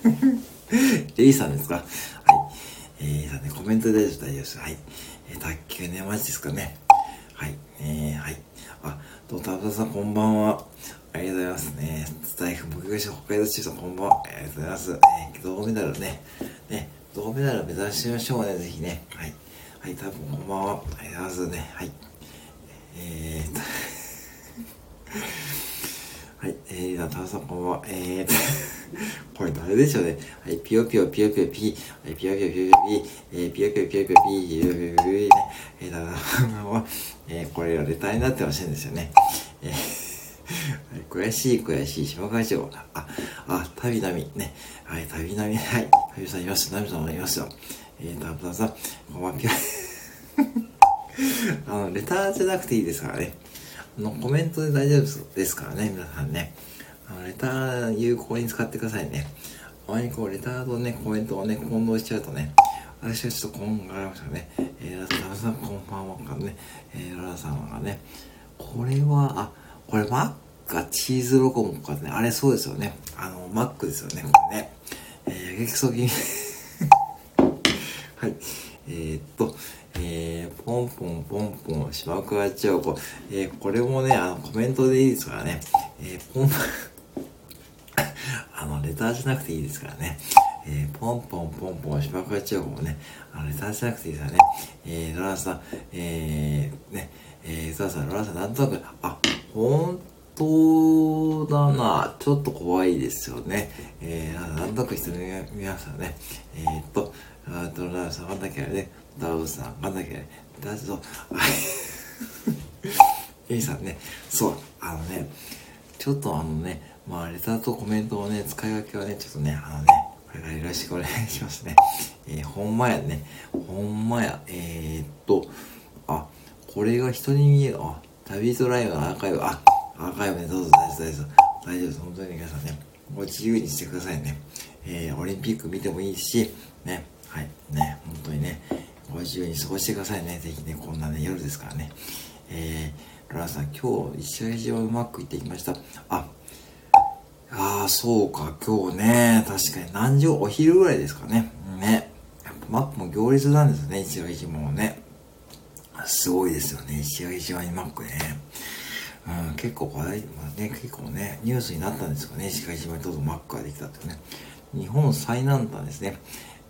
レイさんですか？はい。えー、さんね、コメントで大丈夫です。はい。えー、卓球ね、マジですかね。はい。えー、はい。あ、どうも、田中さん、こんばんは。ありがとうございますね。スタイフ目撃者北海道中さん、こんばんは。ありがとうございます。えー、銅メダルね。ね、銅メダル目指しましょうね、ぜひね。はい。はい、多分こんばんは。ありがとうございますね。はい。えーとはい、えー、タワさんこんばんは。えー これ誰でしょうね。はい、ピヨピヨピヨピヨピ、はい、ピヨピヨピヨピヨピー、えー、ピヨピヨピヨピヨピー、ピヨピヨピヨピー、ね、えー、タワさんは、えー、これがレターになってほしいんですよね。えー、悔しい悔しい、島会長。あ、あ、旅並み、ね。はい、旅並み、はい。旅さんいます、ナミさんもいますよ。えー、タワさん、こんばんは、ピヨ。あの、レターじゃなくていいですからね。の、コメントで大丈夫ですからね、皆さんね。あの、レター有効に使ってくださいね。あまりこう、レターとね、コメントをね、混同しちゃうとね、私はちょっと今後ありましたね。えー、ラさん、こんばんはかね、えー、ララさんがね、これは、あ、これマックかチーズロコモかね、あれそうですよね。あの、マックですよね、これね。えー、激そぎ はい。えー、っと、えー、ポンポンポンポン、島倉千代子。えー、これもね、あの、コメントでいいですからね。えー、ポン、あの、レターじゃなくていいですからね。えー、ポンポンポンポン、島倉千代子もね、あの、レターじゃなくていいですからね。えー、ロラさん、えー、ね、えー、ザラさん、ロラさん、なんとなく、あ、本当だな。ちょっと怖いですよね。えー、なんとなく人の皆さんね、えー、っと、あと、ロラさん、わかんなきゃね、ダウさん、わかんなきゃね、だと、エイさんね、そう、あのね、ちょっとあのね、まあ、レターとコメントをね、使い分けはね、ちょっとね、あのね、これからよろしくお願いしますね。えー、ほんまやね、ほんまや、えー、っと、あ、これが人に見える、あ、旅人ライブのアーカイブ、あ、アーカイブね、どうぞ、大丈夫、大丈夫、大丈夫、本当に皆さんね、ご自由にしてくださいね。えー、オリンピック見てもいいし、ね、はい、ね、本当にね、ご自由に過ごしてくださいね。ぜひね、こんなね、夜ですからね。えー、ロラさん、今日、石垣島うまくいってきました。あ、ああ、そうか、今日ね、確かに何時、お昼ぐらいですかね。ね。やっぱマップも行列なんですね、石垣島もね。すごいですよね、石垣島にマックね。うん、結構話題、まあね、結構ね、ニュースになったんですよね、石垣島にどうぞマックができたってね。日本最南端ですね。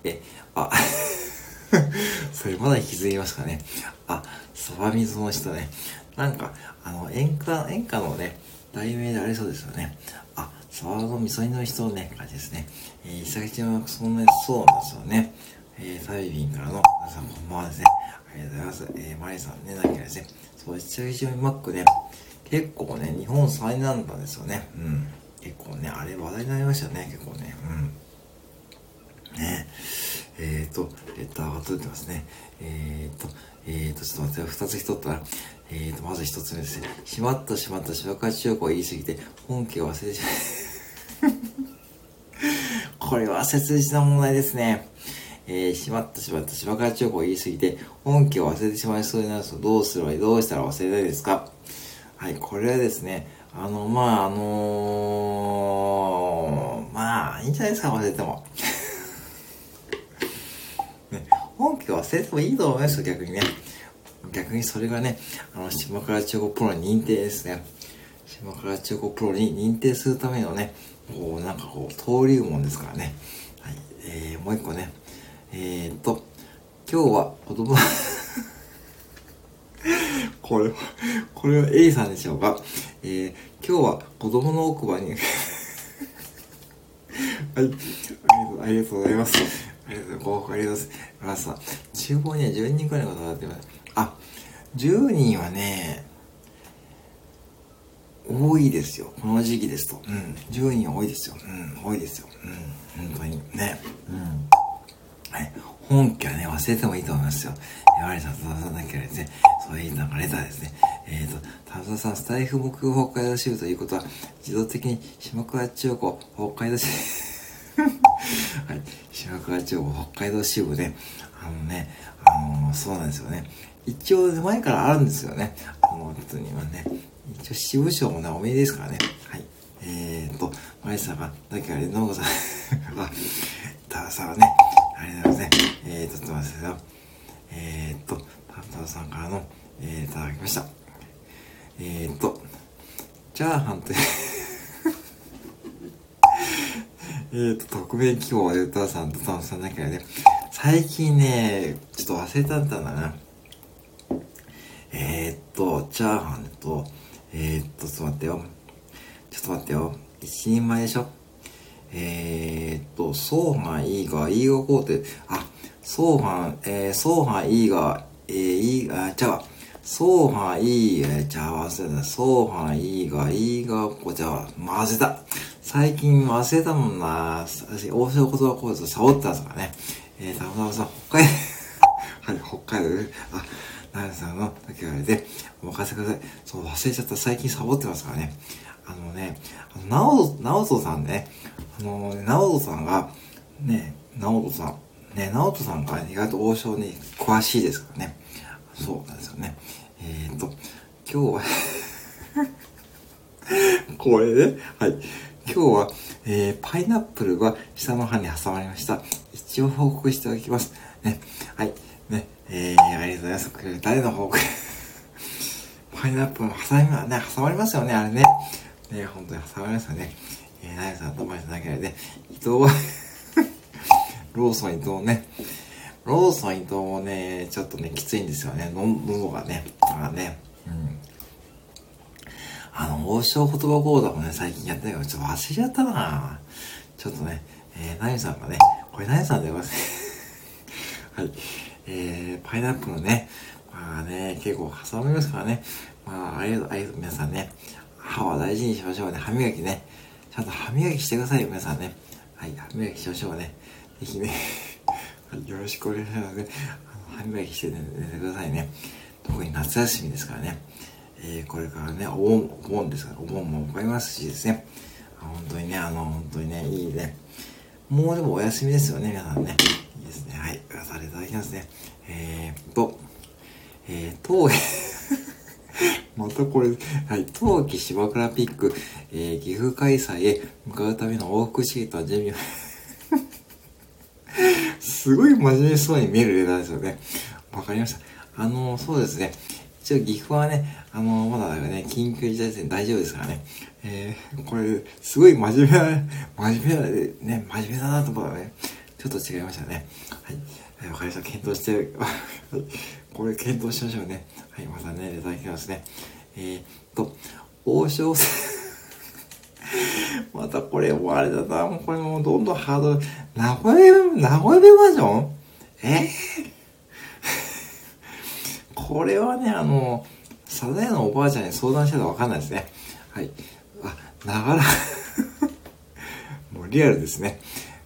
え、あ、それまだ引き継ぎますかね。あ、そばみその人ね。なんか、あの、演歌、演歌のね、題名でありそうですよね。あ、そばのみそ煮の人ね、感じですね。えー、伊崎ちゃんはそんなにそうなんですよね。えー、サイビンからの皆さんこんばんはですね。ありがとうございます。えー、マリさんね、なきゃですね。そう、伊崎ちゃんマックね、結構ね、日本最南端ですよね。うん。結構ね、あれ話題になりましたね、結構ね。うん。ねえっ、ー、と、レターが届いてますね。えっ、ー、と、えっ、ー、と、ちょっと待って、二つ一ったら、えっ、と、まず一つ目ですね。しまったしまった芝川千代子が言い過ぎて、本家を忘れてしまう。これは切実な問題ですね。えー、しまったしまった芝川千代子が言い過ぎて、本家を忘れてしまいそうになるとどうすればいい？どうしたら忘れないですか？はい、これはですね、あの、まあ、あのー、まあ、いいんじゃないですか、忘れても。本家忘れてもいいと思いますよ、逆にね。逆にそれがね、あの、島倉千代子プロに認定ですね。島倉千代子プロに認定するためのね、こう、なんかこう、登竜門ですからね。はい。えー、もう一個ね。えー、っと、今日は子供 これは、これは A さんでしょうか？えー、今日は子供の奥歯に はい、ありがとうございます。ありがとうございます。ご報告ありがとうございます。厨房には10人くらいの方がってます。あ、10人はね、多いですよ。この時期ですと。うん。10人多いですよ。うん。多いですよ。うん。本当に。ね。うん。はい。本家はね、忘れてもいいと思いますよ。やはり、さ田さんだけはですね、そういうなんかレターですね。えっ、ー、と、田田さん、スタイフ目標北海道支部ということは、自動的に島倉千代子北海道支部はい。島倉千代子北海道支部で、あのね、あのー、そうなんですよね。一応、前からあるんですよね。あの、本当にはね。一応、支部長もね、おめでですからね。はい。えーと、マリさんが、だけあれ、ノーさんあ、タダさんはね、ありがとうございますね。えーと、ちょっと待ってくださいよ。えーと、タダさんからの、えー、いただきました。えーと、チャーハンというえーと、匿名希望で歌さんとタンさんだけどね、最近ね、ちょっと忘れたんだな。えーと、チャーハンと、えーと、ちょっと待ってよ。ちょっと待ってよ。一人前でしょえーと、ソーハンいいが、いいがこうって、あ、ソーハン、えー、ソーハンいいが、えー、いい、あ、ちゃうソーハンいい、えー、ちゃう、忘れた。ソーハンいいが、いいが、こうちゃう、忘れた。最近忘れたもんな私。大城言葉講座サボってたんですからね。えー、たまたまさん、北海道、はい、北海道で、あ、ナイさんの時があれで、お任せください。そう、忘れちゃった。最近サボってますからね。あのね、なお、なおとさんね、あのね、なおとさんが、ね、なおとさん、ね、なおとさんが意外と王将に詳しいですからね。そうなんですよね。えー、っと、今日は これね、はい。今日は、えー、パイナップルが下の歯に挟まりました。一応報告しておきます。ね。はい。ね。えー、ありがとうございます。誰の報告？パイナップルの挟みはね、挟まりますよね、あれね。ね、本当に挟まりますよね。えー、ナイさんとマイさんだけでね、伊藤は ローソン伊藤ね。ローソン伊藤もね、ちょっとね、きついんですよね。喉がね。だからね。あの、王将言葉講座もね、最近やってないから、ちょっと忘れちゃったなちょっとね、えー、ナイさんがね、これナイさんでございます。はい。えー、パイナップルね、まあね、結構挟みますからね。まあ、ありがとう、ありがとう、皆さんね。歯は大事にしましょうね。歯磨きね。ちゃんと歯磨きしてくださいよ、皆さんね。はい、歯磨きしましょうね。ぜひね、よろしくお願いしますね。歯磨きして、ね、寝てくださいね。特に夏休みですからね。えー、これからね、お盆、お盆ですから、お盆もかりますしですね。本当にね、あの、本当にね、いいね。もうでもお休みですよね、皆さんね。いいですね。はい、させていただきますね。えー、っと、えー、当 またこれ、はい、冬季芝倉ピック、えー、岐阜開催へ向かうための往復シートは準備を すごい真面目そうに見えるレターですよね。わかりました。あの、そうですね。一応岐阜はね、あの、まだね、緊急事態宣言大丈夫ですからね。えー、これ、すごい真面目な、真面目な、ね、真面目だなと思ったらね、ちょっと違いましたね。はい。わかりました。検討して、これ検討しましょうね。はい、またね、いただきますね。えー、と、王将戦 またこれもあれだな、もうこれもうどんどんハードル、名古屋、名古屋弁バージョン？えー、これはね、あの、サザエのおばあちゃんに相談してたらわかんないですね。はい。あ、ながら もうリアルですね。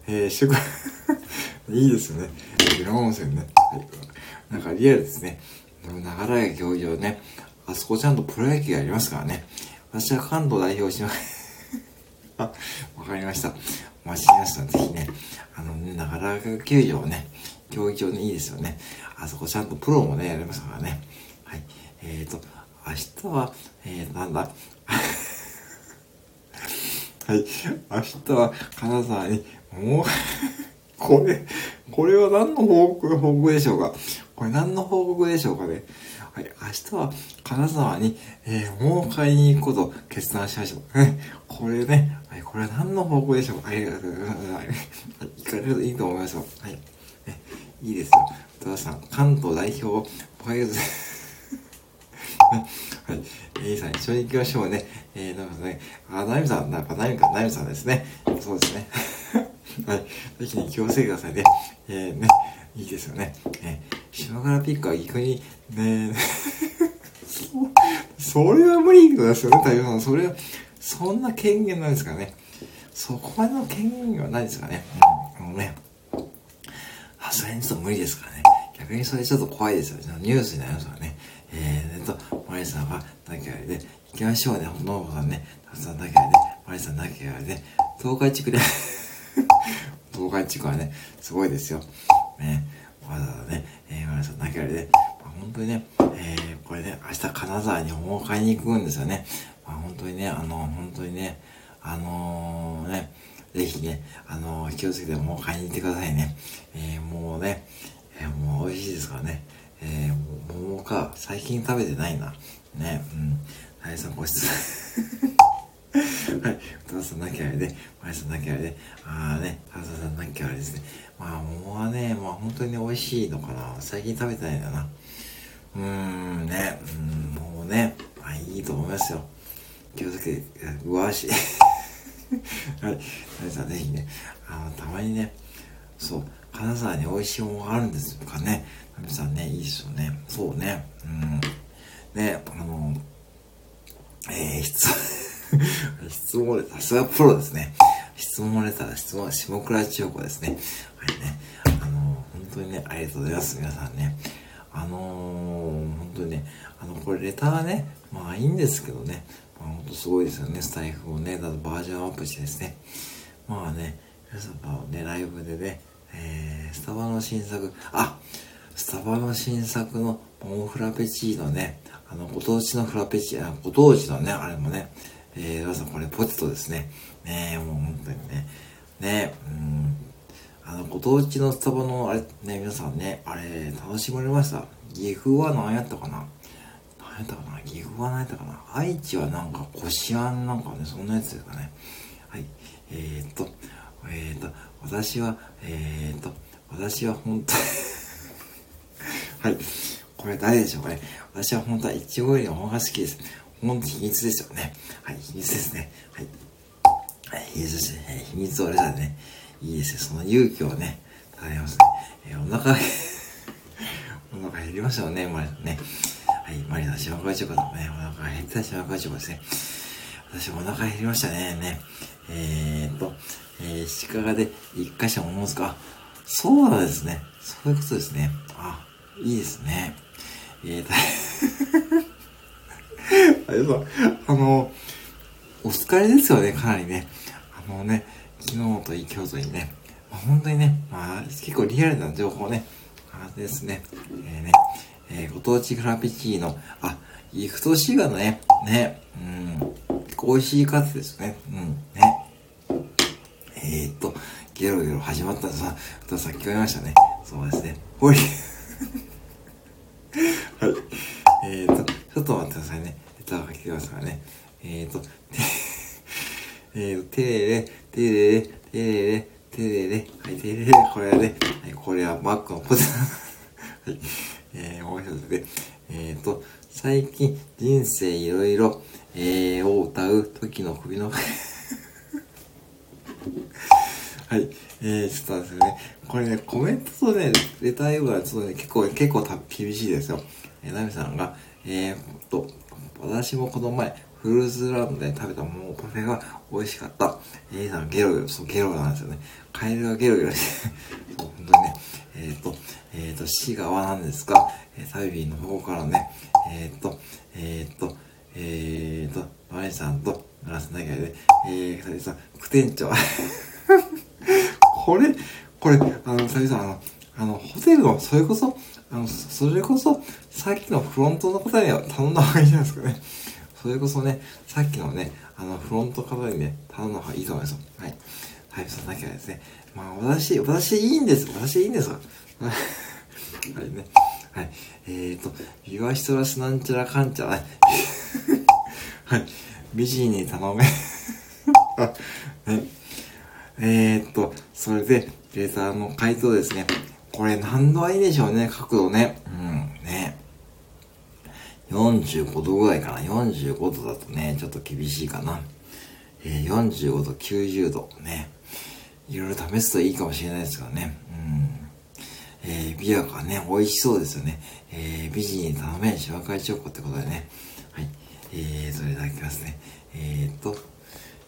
えー、祝 いいですよね。浦温泉ね。はい。なんかリアルですね。ながらや競技場ね。あそこちゃんとプロ野球やりますからね。私は関東代表します。あ、わかりました。お待ちしました。ぜひね、あのね、ながら球場ね、競技場ね、いいですよね。あそこちゃんとプロもね、やりますからね。はい。えーと、明日は、えー、なんだ？はい。明日は金沢に、もう これ、これは何の報告、報告でしょうか？これ何の報告でしょうかね？はい、明日は金沢に、えー、もう買いに行くことを決断しましょう。ね、これね、はい、これは何の報告でしょう？かありがとうございます。行かれるといいと思いますよ。はい。ね、いいですよ。戸田さん、関東代表、おはようございます。はい。えー、さん、一緒に行きましょうね。えー、なんかね、あ、ナミさん、なんかナミか、ナミさんですね。そうですね。はい。ぜひね、気をつけてくださいね。えー、ね、いいですよね。えー、島倉ピックは逆に、ね、それは無理ですよね、太陽さん。それは、そんな権限ないですかね。そこまでの権限はないですからね。うん、あのね、さすがにちょっと無理ですからね。逆にそれちょっと怖いですよね。ニュースになりますからね。えー、と、マリさんは、だけあれで、行きましょうね、ほのぼさんね、たくさんだけあれで、マリさんだけあれで、東海地区で 東海地区はね、すごいですよ。ね、わざわざね、えー、マリさんだけあれで、まあ、本当にね、えー、これね、明日金沢に桃を買いに行くんですよね。まあ、本当にね、あの、本当にね、あのー、ね、ぜひね、あのー、気をつけてもう買いに行ってくださいね。えー、もうね、えー、もう美味しいですからね。最近食べてないな。ね、うん。はい、さんご質問。はい、お父さんなきゃあれで、まやさんなきゃあれで、あーね、たさんなきゃあれですね。まあ、桃はね、まあ本当に美味しいのかな。最近食べてないんだな。うーん、ね、うん、もうね、まあいいと思いますよ。気をつけて、うわし。はい、皆さんぜひね、あの、たまにね、そう、金沢に美味しいものがあるんですかね、皆さんね、いいですよね。そうね、うん。ね、あの、えー、質、質問で、さすがプロですね。質問レター、質問、下倉千代子ですね。はいね。あの、本当にね、ありがとうございます。皆さんね。あのー、本当にね、あの、これレターね、まあいいんですけどね、まあ本当すごいですよね、スタイフをね、だとバージョンアップしてですね。まあね、皆様をね、ライブでね、えー、スタバの新作、あスタバの新作のモンフラペチーノね、あの、ご当地のフラペチーノ、ご当地のね、あれもね、えー、皆さんこれポテトですね。ねもう本当にね、ねうん、あの、ご当地のスタバの、あれ、ね、皆さんね、あれ、楽しまれました？岐阜は何やったかな？何やったかな？岐阜は何やったかな？愛知はなんか、こしあんなんかね、そんなやつですかね。はい。えー、っと、えー、っと、私は、えー、っと、私は本当 はい。これ誰でしょうかね。私は本当はイチゴよりの方が好きです。本当秘密ですよね。はい、秘密ですね。はい。はい、秘密ですね。秘密をあれだね。いいですね。その勇気をね、ただますね。えー、お腹 お腹減りましたよね、マリさんね。はい、マリさん、島川チョコだね。お腹減った島川チョコですね。私お腹減りましたね。ね。えー、っと、えー、鹿がで一箇所思うすか。そうなんですね。そういうことですね。あ、いいですね。えー、あれさ、あの、お疲れですよね、かなりね。あのね、昨日といい今日といいね、まあ、本当にね、まあ、結構リアルな情報ね、あれですね、えー、ね、えー、ご当地フラペチーノ、あ、イフトシガのね、ね、うん、美味しいカツですね、うん、ね。えー、っと、ゲロゲロ始まったさ、とさっき言いましたね。そうですね。ほい。はい。えー、っと、ちょっと待ってくださいね。レターが来てますからね。えー、っと、えー、てれれ、てれれ、てれれ、てれれ、はい、てれれ、これはね、はい、これはマックのポテト。はい、えー、もう一つで、えーと、最近人生いろいろ、えー、を歌う時の首のはい。えー、ちょっとですね、これね、コメントとね、レター読むのはちょっとね、結構、結構厳しいですよ。えー、ナミさんが、えーと、私もこの前、フルーツランドで食べたものパフェが美味しかった。えー、さんゲロゲロ、そう、ゲロなんですよね。カエルがゲロゲロして、そう、本当にね、えっ、ー、と、えっ、ー、と、市側なんですが、えー、タイビーの方からね、えっ、ー、と、えっ、と、えっ、と、マリさんと、ラスナギャで、えー、サビさん、副店長。これ、これ、あの、サビさん、あの、あの、ホテルの、それこそ、あの、それこそ、さっきのフロントの方には頼んだ方がいいじゃないですかね。それこそね、さっきのね、あの、フロント方にね、頼んだ方がいいと思います。はい。はい、そんなきゃですね。まあ、私、私いいんです。私いいんですわ。はいね。はい。えーと、ビワシトラスなんちゃらかんちゃら、はい。美人に頼めあ、ね。えー、っと、それで、レーターの回答ですね。これ何度はいいでしょうね、角度ね。うん、ね。45度ぐらいかな。45度だとね、ちょっと厳しいかな。えー、45度、90度ね。いろいろ試すといいかもしれないですからね。うん。えー、ビアがね、美味しそうですよね。えー、美人に頼めん芝会チョコってことでね。えー、それだきますね。えーと、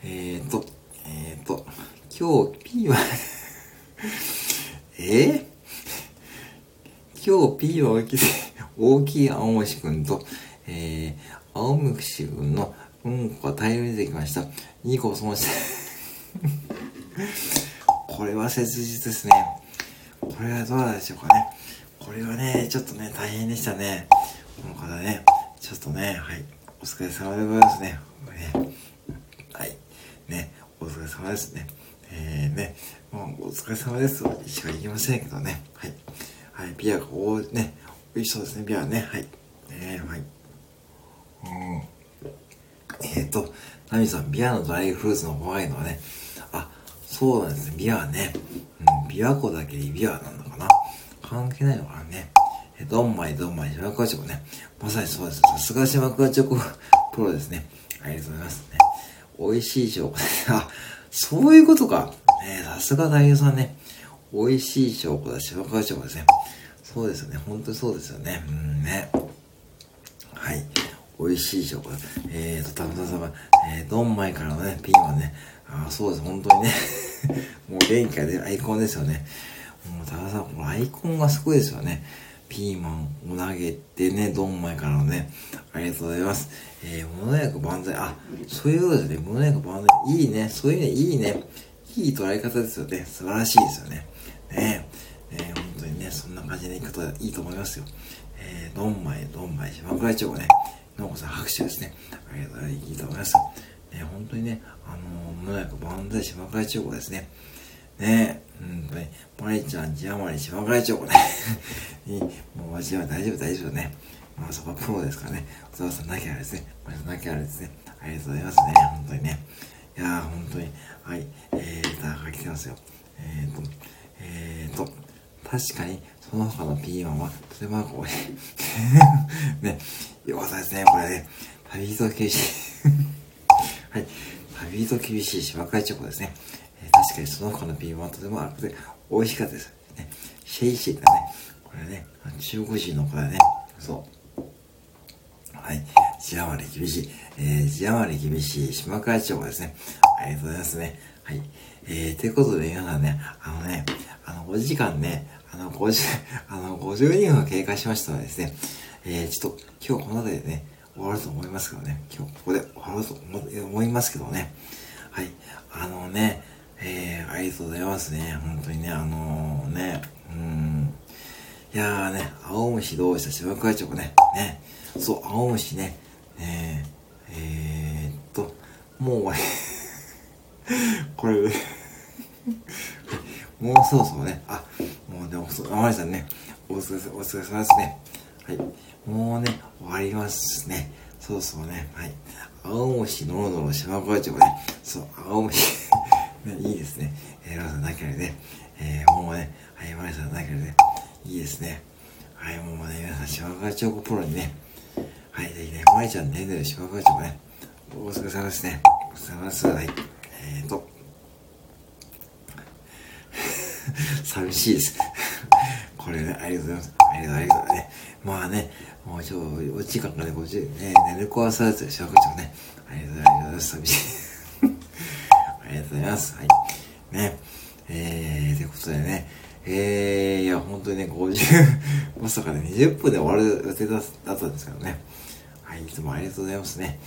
えーと、えーと、今日ピーマンえ、今日ピーマン大きい、大きい青虫くんと、えー、青虫くんのうんこが大量に出てきました。2個損して これは切実ですね。これはどうなんでしょうかね。これはね、ちょっとね、大変でしたね。この方ね、ちょっとね、はい。お疲れ様でございますね。ねはい。ね、お疲れ様ですね。えー、ね、もうお疲れ様ですとしか言いませんけどね。はい。はい、ビアがおね、美味しそうですね、ビアね。はい。えー、はい。うん。えっ、ー、と、ナミさん、ビアのドライフルーツの怖いのはね、あ、そうなんですね、ビアね。うん、ビア湖だけにビアなのかな。関係ないのかなね。えー、ドンマイドンマイ、島倉チョコね。まさにそうです。さすが島倉チョコプロですね。ありがとうございますね。美味しい証拠です。あ、そういうことか。ねさすが大優さんね。美味しい証拠だ、し、若い証拠ですね。そうですよね。本当にそうですよね。うんね。はい。美味しい証拠だ。えーと、たぶん様、えー、ドンマイからのね、ピンはね、あそうです、本当にね。もう元気が出るアイコンですよね。もう、たださん、このアイコンがすごいですよね。ピーマンを投げてね、ドンマイからのね、ありがとうございます。えー、無農薬万歳。あ、そういうことですね。無農薬万歳。いいね。そういうね、いいね。いい捉え方ですよね。素晴らしいですよね。ねえ、ー、本当にね、そんな感じでいくといいと思いますよ。えー、ドンマイ、ドンマイ、島倉町ね、のこさん拍手ですね。ありがとうございます。いいと思います。ね、本当にね、あのー、無農薬万歳島倉町ですね。ねえ、うんとね、マリちゃん、字余り、島倉町ね。もう間違い大丈夫、大丈夫ね。まあそこはプロですからね。小沢さんなきゃあれですね。マリさんなきゃあれですね。ありがとうございますね。本当にね。いやー、本当に。はい。えー、歌が来てますよ。えーと、えーと、確かに、その他のピーマンは、とてもこう ね、よかったですね、これね。旅人厳しい はい。旅人厳しい芝会チョコですね。確かにその他のピーマンとても甘くて美味しかったです。ね、シェイシェイだね。これね、中国人の子だね。そう。はい。字余り厳しい。えー、字余り厳しい島会長ですね。ありがとうございますね。はい。えー、ということで皆さんね、あのね、あの、5時間ね、あの、50、あの、52分経過しましたのでですね、えー、ちょっと今日この辺りでね、終わると思いますけどね、今日ここで終わると思いますけどね、はい。あのね、えー、ありがとうございますね。本当にね、あのー、ね、うん。いやーね、青虫どうした芝倉直ね、ね、そう、青虫ね、ねえー、っと、もう終わり。これ もうそろそろね、あ、もうでも、あまりさんね、お疲れお疲れ様ですね。はい。もうね、終わりますね。そうそうね、はい。青虫のろのろ島倉町ね、そう、青虫ね、いいですね。えー、ロさんだけでね、えー、もうね、はい、マリさんだけでね、いいですね。はい、もうね、皆さん、島川チョコプロにね、はい、ぜひね、マリちゃんね、ね、島川チョコね、お疲れ様ですね。お疲れ様です。はい。えーと、寂しいです。これね、ありがとうございます。ありがとう、ありがとうね。まあね、もうちょ、お時間がね、50、ね、寝る子はされてる、島川チョコね。ありがとうございます。寂しい。ありがとうございます。はい。ね。えー、ということでね。えー、いや、本当にね、50、まさかね、20分で終わる予定だったんですけどね。はい、いつもありがとうございますね。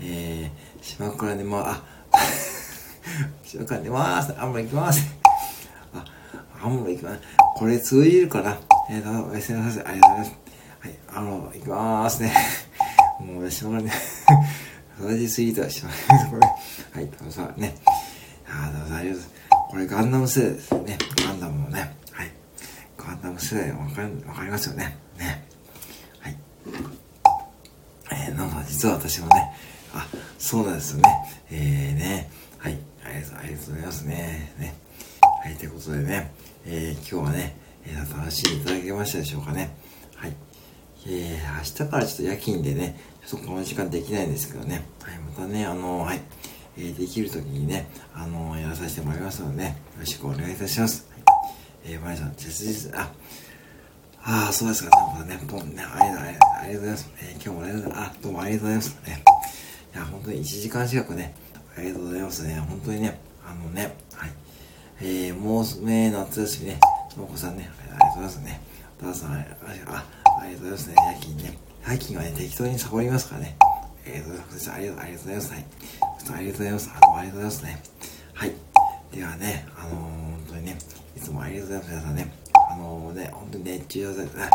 えー、島倉で、まあ、あ、島倉でまーす。あんま行きます。あ、あんま行きます。これ通じるかな？えー、どうも、おやすみなさい。ありがとうございます。はい、あの、行きまーすね。もう、島倉ね、育ちすぎたらしまいます。これ。はい、どうぞね。ああ、大丈夫です。これガンダム世代ですね。ガンダムもね。はい。ガンダム世代わかわかりますよね。ね。はい。えー、なんか実は私もね、あ、そうなんですよね。えー、ね。はい。ありがとうありがとうございますね。ね。はい、ということでね、えー、今日はね、えー、楽しんでいただけましたでしょうかね。はい。えー、明日からちょっと夜勤でね、ちょっとこの時間できないんですけどね。はい、またね、あの、はい。えー、できる時にね、あの、やらさせてもらいますのでね、よろしくお願いいたします。はい、えー、まりさん、切実、あ、ああ、そうですか、なんかね、どうもね、ありがとう、ございます。えー、今日もありがとうございます。あ、どうもありがとうございます。ね、いや、本当に1時間近くね、ありがとうございますね。本当にね、あのね、はい。えー、もうすね、夏休みね、ともこさんね、ありがとうございますね。お母さん、あありがとうございますね。夜勤ね。夜勤はね、適当にサボりますからね。えー、と、ありがとう、ありがとうございます。はい。ありがとうございます。あの、ありがとうございますね。はい。ではね、あのー、本当にね、いつもありがとうございます。皆さんね、あのー、ね、本当に熱中症で、あ、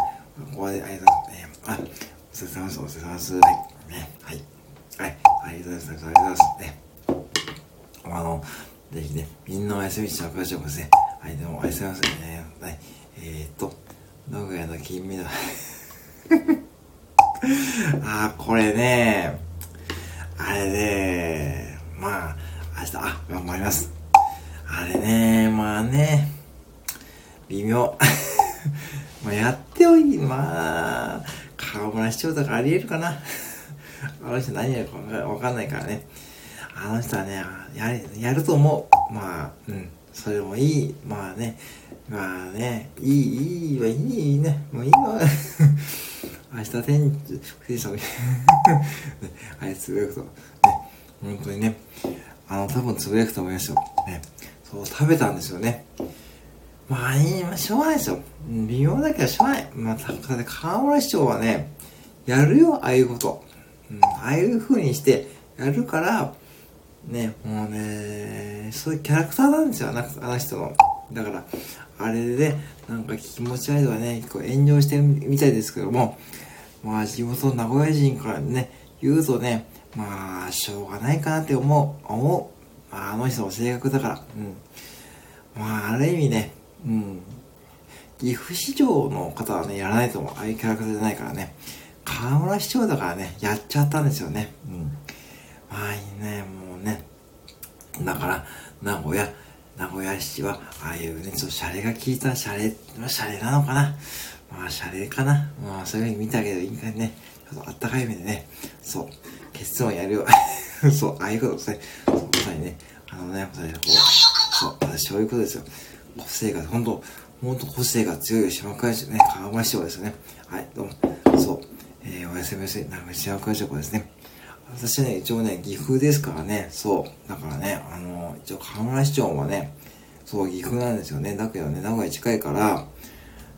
ここでありがとうございます。あ、お疲れ様です。お疲れ様です。はい。ね、はい。はい。ありがとうございます。ありがとうございます。ね。あの、ぜひね、みんなお休みしておかしいですね。はい、でもおやすみなさいね。はい。えー、っと、名古屋の金メダル？あー、これね、あれね、まあ、明日、あ、頑張ります。あれね、まあね、微妙。まあ、やっておい、まあ、河村市長だかあり得るかな。あの人何やるかわかんないからね。あの人はね、ややると思う。まあ、うん。それもいい。まあね。まあね、いい、いいわ、いい、いいね。もういいわ。明日天、富士山、あ れ、つぶやくと、ね、本当にね、あの、多分つぶやくと思いますよ。ね、そう、食べたんですよね。まあ、いい、まあ、しょうがないですよ。微妙だけどしょうがない。まあ、ただ、河村市長はね、やるよ、ああいうこと。うん、ああいう風にして、やるから、ね、もうね、そういうキャラクターなんですよ、あの人の。だから、あれでね、なんか気持ち悪いとかね、こう炎上してるみたいですけども、まあ地元名古屋人からね、言うとね、まあ、しょうがないかなって思う、思う。まあ、あの人の性格だから、うん。まあ、ある意味ね、うん。岐阜市長の方はね、やらないと思う。ああいうキャラクターじゃないからね。河村市長だからね、やっちゃったんですよね。うん。まあいいね、もうね。だから、名古屋、名古屋市は、ああいうね、ちょっとシャレが効いたシャレ、まあ、シャレなのかな？まあ、シャレかな？まあ、そういうふうに見たけど、いいかね。ちょっとあったかい目でね。そう。結論やるよ。そう、ああいうことですね。そう、まさにね。あのね、まさにこう。そう、私そういうことですよ。個性が、ほんと、ほんと個性が強い島倉市ね。川村市長ですよね。はい、どうも。そう。えー、おやすみなさい。なんか島倉市長ですね。私ね、一応ね、岐阜ですからね。そう。だからね、あの、一応河村市長はね、そう、岐阜なんですよね。だけどね、名古屋近いから、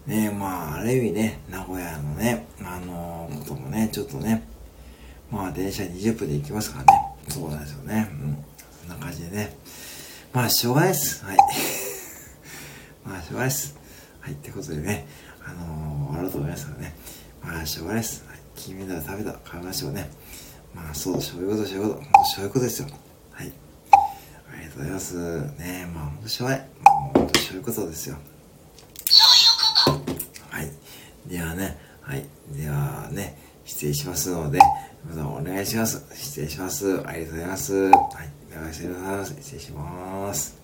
ねまあ、ある意味ね、名古屋のね、あの、こともね、ちょっとね、まあ、電車20分で行きますからね。そうなんですよね。うん。そんな感じでね。まあ、しょうがないです。はい。まあ、しょうがないです。はい。ってことでね、あのー、終わろうと思いますからね。まあ、しょうがないです。はい。金メダル食べた、買いましょうね。まあ、そう、そういうこと、そういうこと。そういうことですよ。はい。ありがとうございます。ねえまあ、ほんとしょうがない。もう、ほんとそういうことですよ。はい。ではね、はい。ではね、失礼しますので、またお願いします。失礼します。ありがとうございます。はい。お願いします。失礼します。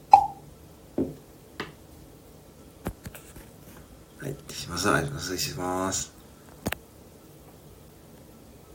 はい。失礼します。ありがとうございます。失礼します。